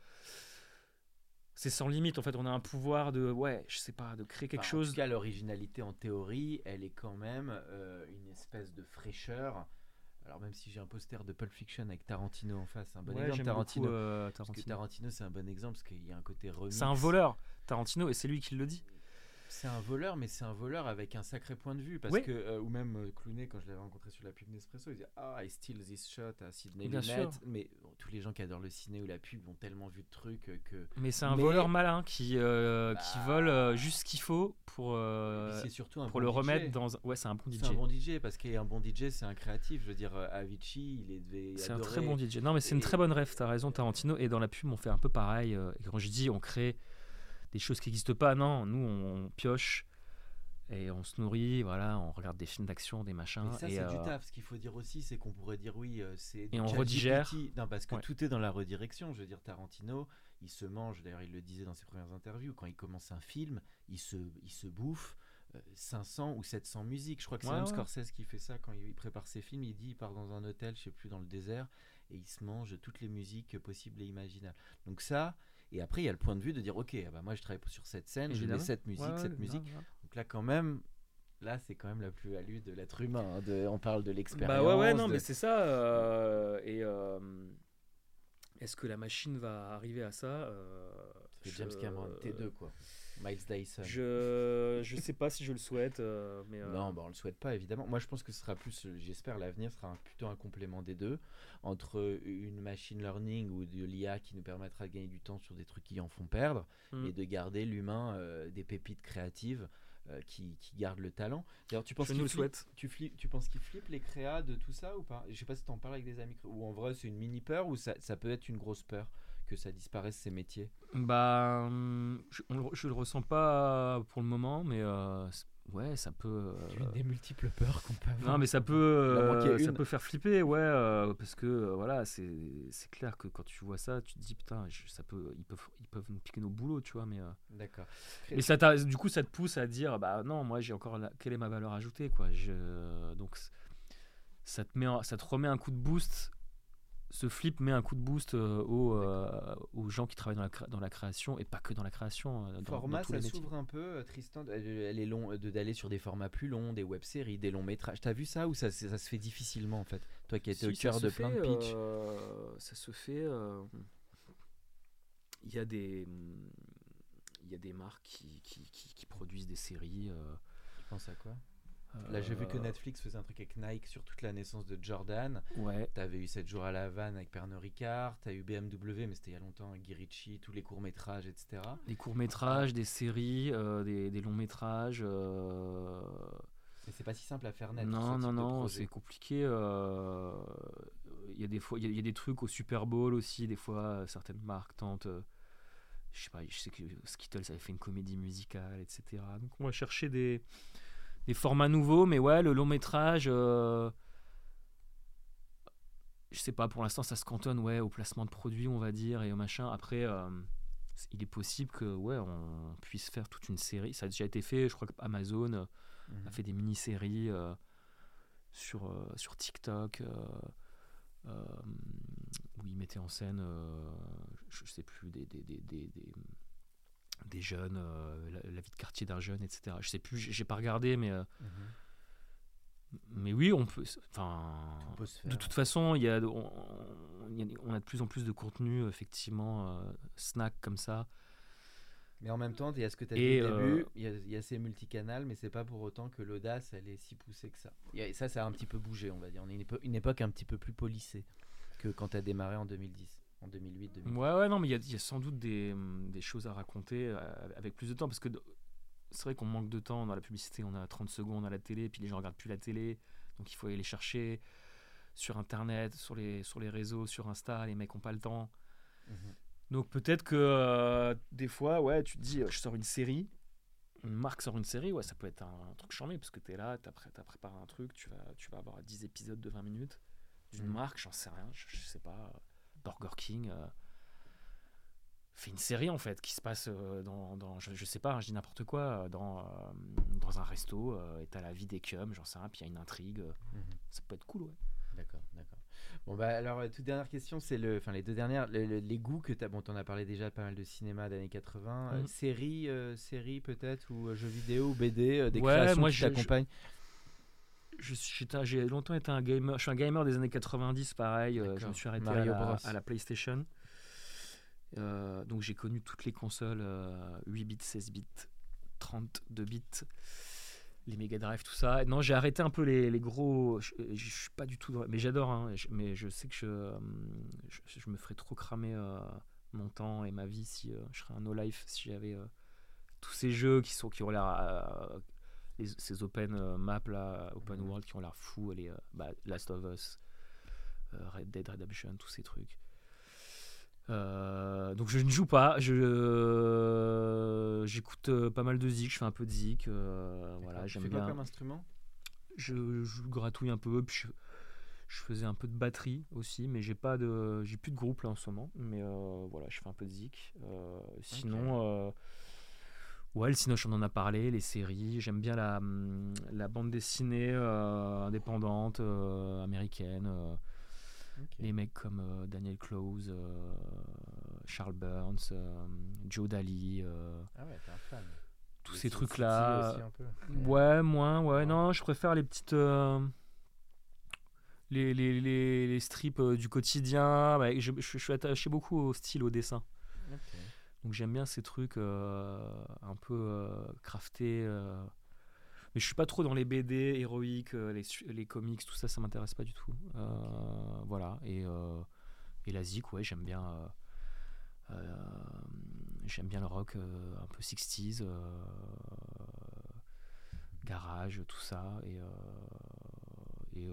c'est sans limite en fait. On a un pouvoir de, ouais, je sais pas, de créer quelque Enfin, En chose. tout cas, l'originalité en théorie, elle est quand même euh, une espèce de fraîcheur. Alors même si j'ai un poster de Pulp Fiction avec Tarantino en face, un bon Ouais, exemple Tarantino. beaucoup, euh, Parce que Tarantino. Tarantino, c'est un bon exemple parce qu'il y a un côté remix. C'est un voleur, Tarantino, et c'est lui qui le dit. C'est un voleur, mais c'est un voleur avec un sacré point de vue. Parce Oui. que, euh, ou même euh, Clooney, quand je l'avais rencontré sur la pub Nespresso, il disait Ah, I steal this shot à Sidney Bien Lumet. sûr. Mais bon, tous les gens qui adorent le ciné ou la pub ont tellement vu de trucs euh, que. Mais c'est un Mais- voleur malin qui, euh, qui Bah. vole juste ce qu'il faut pour, surtout un pour bon le DJ. remettre dans. Ouais, c'est un bon C'est un DJ. bon DJ parce qu'un bon DJ, c'est un créatif. Je veux dire, Avicii, il est devait C'est un très bon DJ. Non, mais c'est une très bonne rêve, t'as raison, Tarantino. Et dans la pub, on fait un peu pareil. et quand je dis on crée des choses qui n'existent pas, non, nous, on, pioche et on se nourrit, voilà, on regarde des films d'action, des machins. Mais ça, c'est du euh, taf. Ce qu'il faut dire aussi, c'est qu'on pourrait dire oui, euh, c'est. Et on redigère. Non, parce que Ouais. tout est dans la redirection. Je veux dire, Tarantino, il se mange, d'ailleurs, il le disait dans ses premières interviews, quand il commence un film, il se, il se bouffe. euh, 500 ou 700 musiques. Je crois que c'est Ouais, même ouais. Scorsese qui fait ça quand il prépare ses films. Il dit il part dans un hôtel, je sais plus, dans le désert, et il se mange toutes les musiques possibles et imaginables. Donc ça, et après il y a le point de vue de dire ok, ah bah moi je travaille sur cette scène, Évidemment. cette musique, ouais, cette musique. Donc là quand même, là c'est quand même la plus-value de l'être humain. hein, de- on parle de l'expérience. Bah ouais, ouais, non, de- mais c'est ça. euh, et euh, est-ce que la machine va arriver à ça euh, C'est je- James Cameron, T2 quoi. Miles Dyson. Je je sais pas si je le souhaite, euh, mais euh, Non, bah, on le souhaite pas évidemment. Moi, je pense que ce sera plus, j'espère, l'avenir sera un- plutôt un complément des deux, entre une machine learning ou de l'IA qui nous permettra de gagner du temps sur des trucs qui en font perdre, Mm. et de garder l'humain euh, des pépites créatives qui, qui gardent le talent. D'ailleurs, tu penses qu'il flippe- souhaite. Tu, flippes- tu penses qu'il flippe les créas de tout ça ou pas? Je sais pas si tu en parles avec des amis, ou en vrai c'est une mini peur ou ça, ça peut être une grosse peur? Que ça disparaisse ces métiers. Bah, hum, je, on le- je le ressens pas pour le moment, mais euh, ouais, ça peut. euh, des multiples peurs qu'on peut avoir. Non, mais ça peut, euh, ça une. peut faire flipper, ouais, euh, parce que voilà, c'est c'est clair que quand tu vois ça, tu te dis putain, je- ça peut, ils peuvent, ils peuvent nous piquer nos boulots, tu vois, mais. euh, D'accord. mais ça t'a- du coup, ça te pousse à dire, bah non, moi j'ai encore, la- quelle est ma valeur ajoutée, quoi. Je, donc ça te met, ça te remet un coup de boost. Ce flip met un coup de boost euh, aux, euh, aux gens qui travaillent dans la, dans la création et pas que dans la création. euh, dans, format, dans tous ça s'ouvre un peu, euh, Tristan, elle est long, de d'aller sur des formats plus longs, des web-séries, des longs métrages. T'as vu ça ou ça, ça se fait difficilement en fait? Toi qui étais Si, au cœur de plein de fait, pitch. euh, ça se fait. euh, Il y a des, il y a des marques qui, qui, qui- qui produisent des séries. euh, Tu penses à quoi? Là, j'ai vu que euh, Netflix faisait un truc avec Nike sur toute la naissance de Jordan. Ouais. T'avais eu 7 jours à la Havane avec Pernod Ricard. T'as eu BMW, mais c'était il y a longtemps, avec Guy Ritchie, tous les courts-métrages, etc. Des courts métrages, des séries, euh, des, des longs métrages. euh, Mais c'est pas si simple à faire net. non, non, non, c'est compliqué. euh, Il y a des fois, il y a- il y, a des trucs au Super Bowl aussi. Des fois, certaines marques tentent. je sais pas, je sais que Skittles avait fait une comédie musicale, etc. Donc on va chercher des, des formats nouveaux, mais ouais, le long métrage. euh, je sais pas, pour l'instant, ça se cantonne ouais, au placement de produits, on va dire, et au machin. Après, euh, il est possible que ouais, on puisse faire toute une série. Ça a déjà été fait, je crois qu'Amazon euh, Mhm. a fait des mini-séries sur, sur TikTok où il mettait en scène, je, je sais plus, des, des, des, des, des- jeunes, euh, la, la vie de quartier d'un jeune, etc. Je sais plus, j'ai pas regardé, mais, euh, Mhm. mais oui, on peut. Enfin, de toute façon, il y a, on, a- de plus en plus de contenu, effectivement, euh, snack comme ça. Mais en même temps, il y a ce que tu as dit Et, au euh, début, il y, a, il y a ces multicanales, mais c'est pas pour autant que l'audace, elle est si poussée que ça. A- ça, ça a un petit peu bougé, on va dire. On est une, épo- une époque un petit peu plus polissée que quand tu as démarré en 2010, en 2008, 2010. Ouais, ouais, non, mais il y a, il y a sans doute des, hum, des choses à raconter euh, avec plus de temps parce que c'est vrai qu'on manque de temps dans la publicité. On a 30 secondes à la télé, puis les gens regardent plus la télé, donc il faut aller les chercher sur internet, sur les, sur les réseaux, sur Insta. Les mecs ont pas le temps. Mhm. Donc peut-être que euh, des fois, ouais, tu te dis, je sors une série, une marque sort une série, ouais, ça peut être un, truc charmé parce que tu es là, tu as, préparé un truc, tu vas, tu vas avoir 10 épisodes de 20 minutes d'une Mhm. marque, j'en sais rien, je, je sais pas, Burger King. euh, fait une série en fait qui se passe euh, dans, dans- je, je sais pas, hein, je dis n'importe quoi, euh, dans, dans un resto, et t'as la vie des cums, j'en sais rien, puis il y a une intrigue, Mhm. ça peut être cool, ouais. D'accord, d'accord. Bon bah alors toute dernière question, c'est le, enfin les deux dernières, le- le- les goûts que tu as. Bon, t'en as parlé déjà pas mal de cinéma d'années 80, euh, Mhm. séries, euh, séries peut-être ou euh, jeux vidéo ou BD, des Ouais, créations moi, qui t'accompagnent. Je J'ai longtemps été un gamer, je suis un gamer des années 90, pareil, euh, je me suis arrêté à, la, Bros. à la PlayStation. Euh, donc j'ai connu toutes les consoles, euh, 8 bits, 16 bits, 32 bits, les Mega Drive, tout ça. Non, j'ai arrêté un peu les, les gros. Je, je suis pas du tout. dans- Mais j'adore, hein, mais je sais que je, euh, je, je me ferais trop cramer euh, mon temps et ma vie si euh, je serais un no-life, si j'avais euh, tous ces jeux qui, sont, qui ont l'air. Les- ces open euh, maps là, open Mhm. world qui ont l'air fous, les, euh, bah, Last of Us, euh, Red Dead Redemption, tous ces trucs. Euh, donc je ne joue pas, je j'écoute euh, pas mal de zik, je fais un peu de zik. voilà, j'aime bien. comme instrument? Je, je gratouille un peu, puis je, je faisais un peu de batterie aussi, mais j'ai pas de, j'ai plus de groupe là en ce moment. Mais voilà, je fais un peu de zik. Sinon, ouais, le Cinoche on en a parlé, les séries. J'aime bien la, hum, la bande dessinée euh, indépendante euh, américaine. euh, les mecs comme Daniel Close, Charles Burns, Joe Daly, Ah ouais, t'es un fan. tous ces Sin trucs City là. aussi un peu. Ouais, moins, ouais, non, je préfère les petites. les, les, les, les strips du quotidien. Ouais, je, je- je suis attaché beaucoup au style, au dessin. Donc j'aime bien ces trucs euh, un peu euh, craftés. euh. Mais je suis pas trop dans les BD héroïques, les, les comics, tout ça, ça m'intéresse pas du tout. Voilà. Et, et la zik, ouais, j'aime bien. j'aime bien le rock un peu 60s, euh, garage, tout ça. Et, et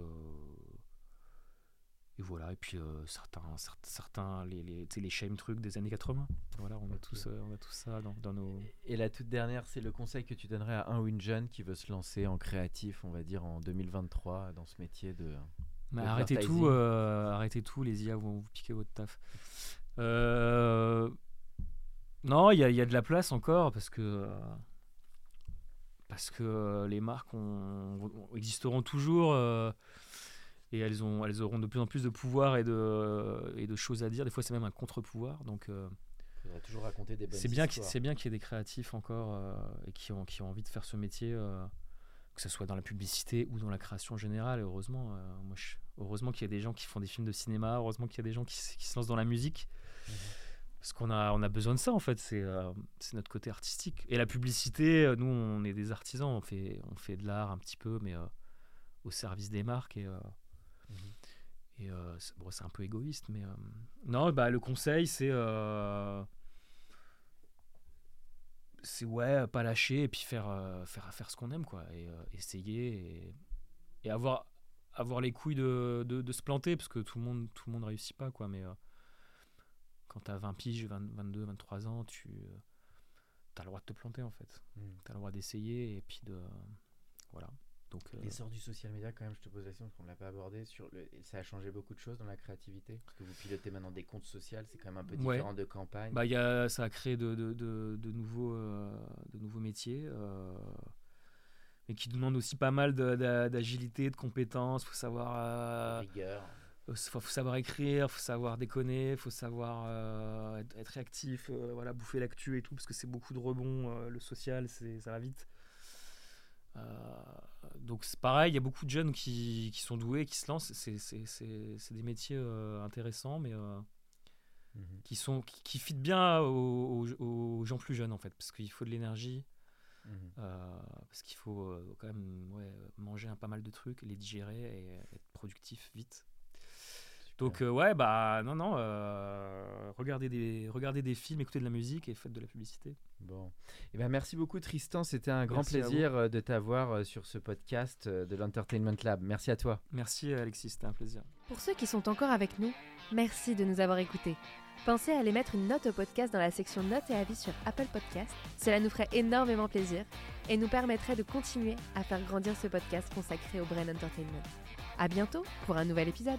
voilà. Et puis euh, certains, cer- certains les, les, shame trucs des années 80. Voilà, on a, tous, euh, on a tous ça dans, dans nos. Et la toute dernière, c'est le conseil que tu donnerais à un ou une jeune qui veut se lancer en créatif, on va dire en 2023, dans ce métier de. Mais arrêtez tout, euh, arrêtez tout, les IA vont vous piquer votre taf. Euh, Non, il y, y a de la place encore parce que parce que les marques ont- ont- existeront toujours et elles ont elles auront de plus en plus de pouvoir et de et de choses à dire. Des fois, c'est même un contre-pouvoir. Donc euh, toujours raconter des c'est bien qu'il y ait des créatifs encore euh, et qui ont, qui ont envie de faire ce métier, euh, que ce soit dans la publicité ou dans la création générale. Et heureusement, moi, je- heureusement qu'il y a des gens qui font des films de cinéma, heureusement qu'il y a des gens qui, se lancent dans la musique. Mhm. Parce qu'on a, on a besoin de ça, en fait. C'est notre côté artistique. Et la publicité, nous, on est des artisans. On fait, on fait de l'art un petit peu, mais au service des marques. Et. Et euh, c'est bon, c'est un peu égoïste, mais euh, non, bah, le conseil, c'est euh, c'est ouais, pas lâcher et puis faire faire faire ce qu'on aime quoi, et essayer et, et avoir avoir les couilles de, de, de se planter parce que tout le monde tout le monde réussit pas quoi, mais quand t'as 20 piges, 20, 22, 23 ans, tu as le droit de te planter en fait, Mhm. t'as le droit d'essayer et puis de voilà. Donc euh, L'essor du social media, quand même, je te pose la question parce qu'on ne l'a pas abordé. Sur le... Ça a changé beaucoup de choses dans la créativité Parce que vous pilotez maintenant des comptes sociaux, c'est quand même un peu Ouais. différent de campagne. Bah, y a, ça a créé de, de, de, de nouveaux, euh, de nouveaux métiers, euh, mais qui demandent aussi pas mal d'agilité, de compétences. Il faut savoir, euh, Rigueur. faut, faut savoir écrire, faut savoir déconner, faut savoir euh, être, être réactif, euh, voilà, bouffer l'actu et tout, parce que c'est beaucoup de rebonds. le social, c'est, ça va vite. Euh, donc c'est pareil, il y a beaucoup de jeunes qui, qui sont doués, qui se lancent. C'est, des métiers euh, intéressants, mais euh, Mhm. qui sont qui, qui fit bien aux, aux- aux gens plus jeunes en fait parce qu'il faut de l'énergie Mhm. euh, parce qu'il faut euh, quand même ouais, manger un pas mal de trucs les digérer et être productif vite donc euh, ouais bah non non regardez des regardez des films écoutez de la musique et faites de la publicité Bon. Eh ben, merci beaucoup, Tristan. C'était un grand Merci plaisir euh, de t'avoir euh, sur ce podcast euh, de l'Entertainment Lab. Merci à toi. merci Alexis c'était un plaisir Pour ceux qui sont encore avec nous, merci de nous avoir écoutés. Pensez à aller mettre une note au podcast dans la section notes et avis sur Apple Podcast. Cela nous ferait énormément plaisir et nous permettrait de continuer à faire grandir ce podcast consacré au Brain Entertainment. À bientôt pour un nouvel épisode.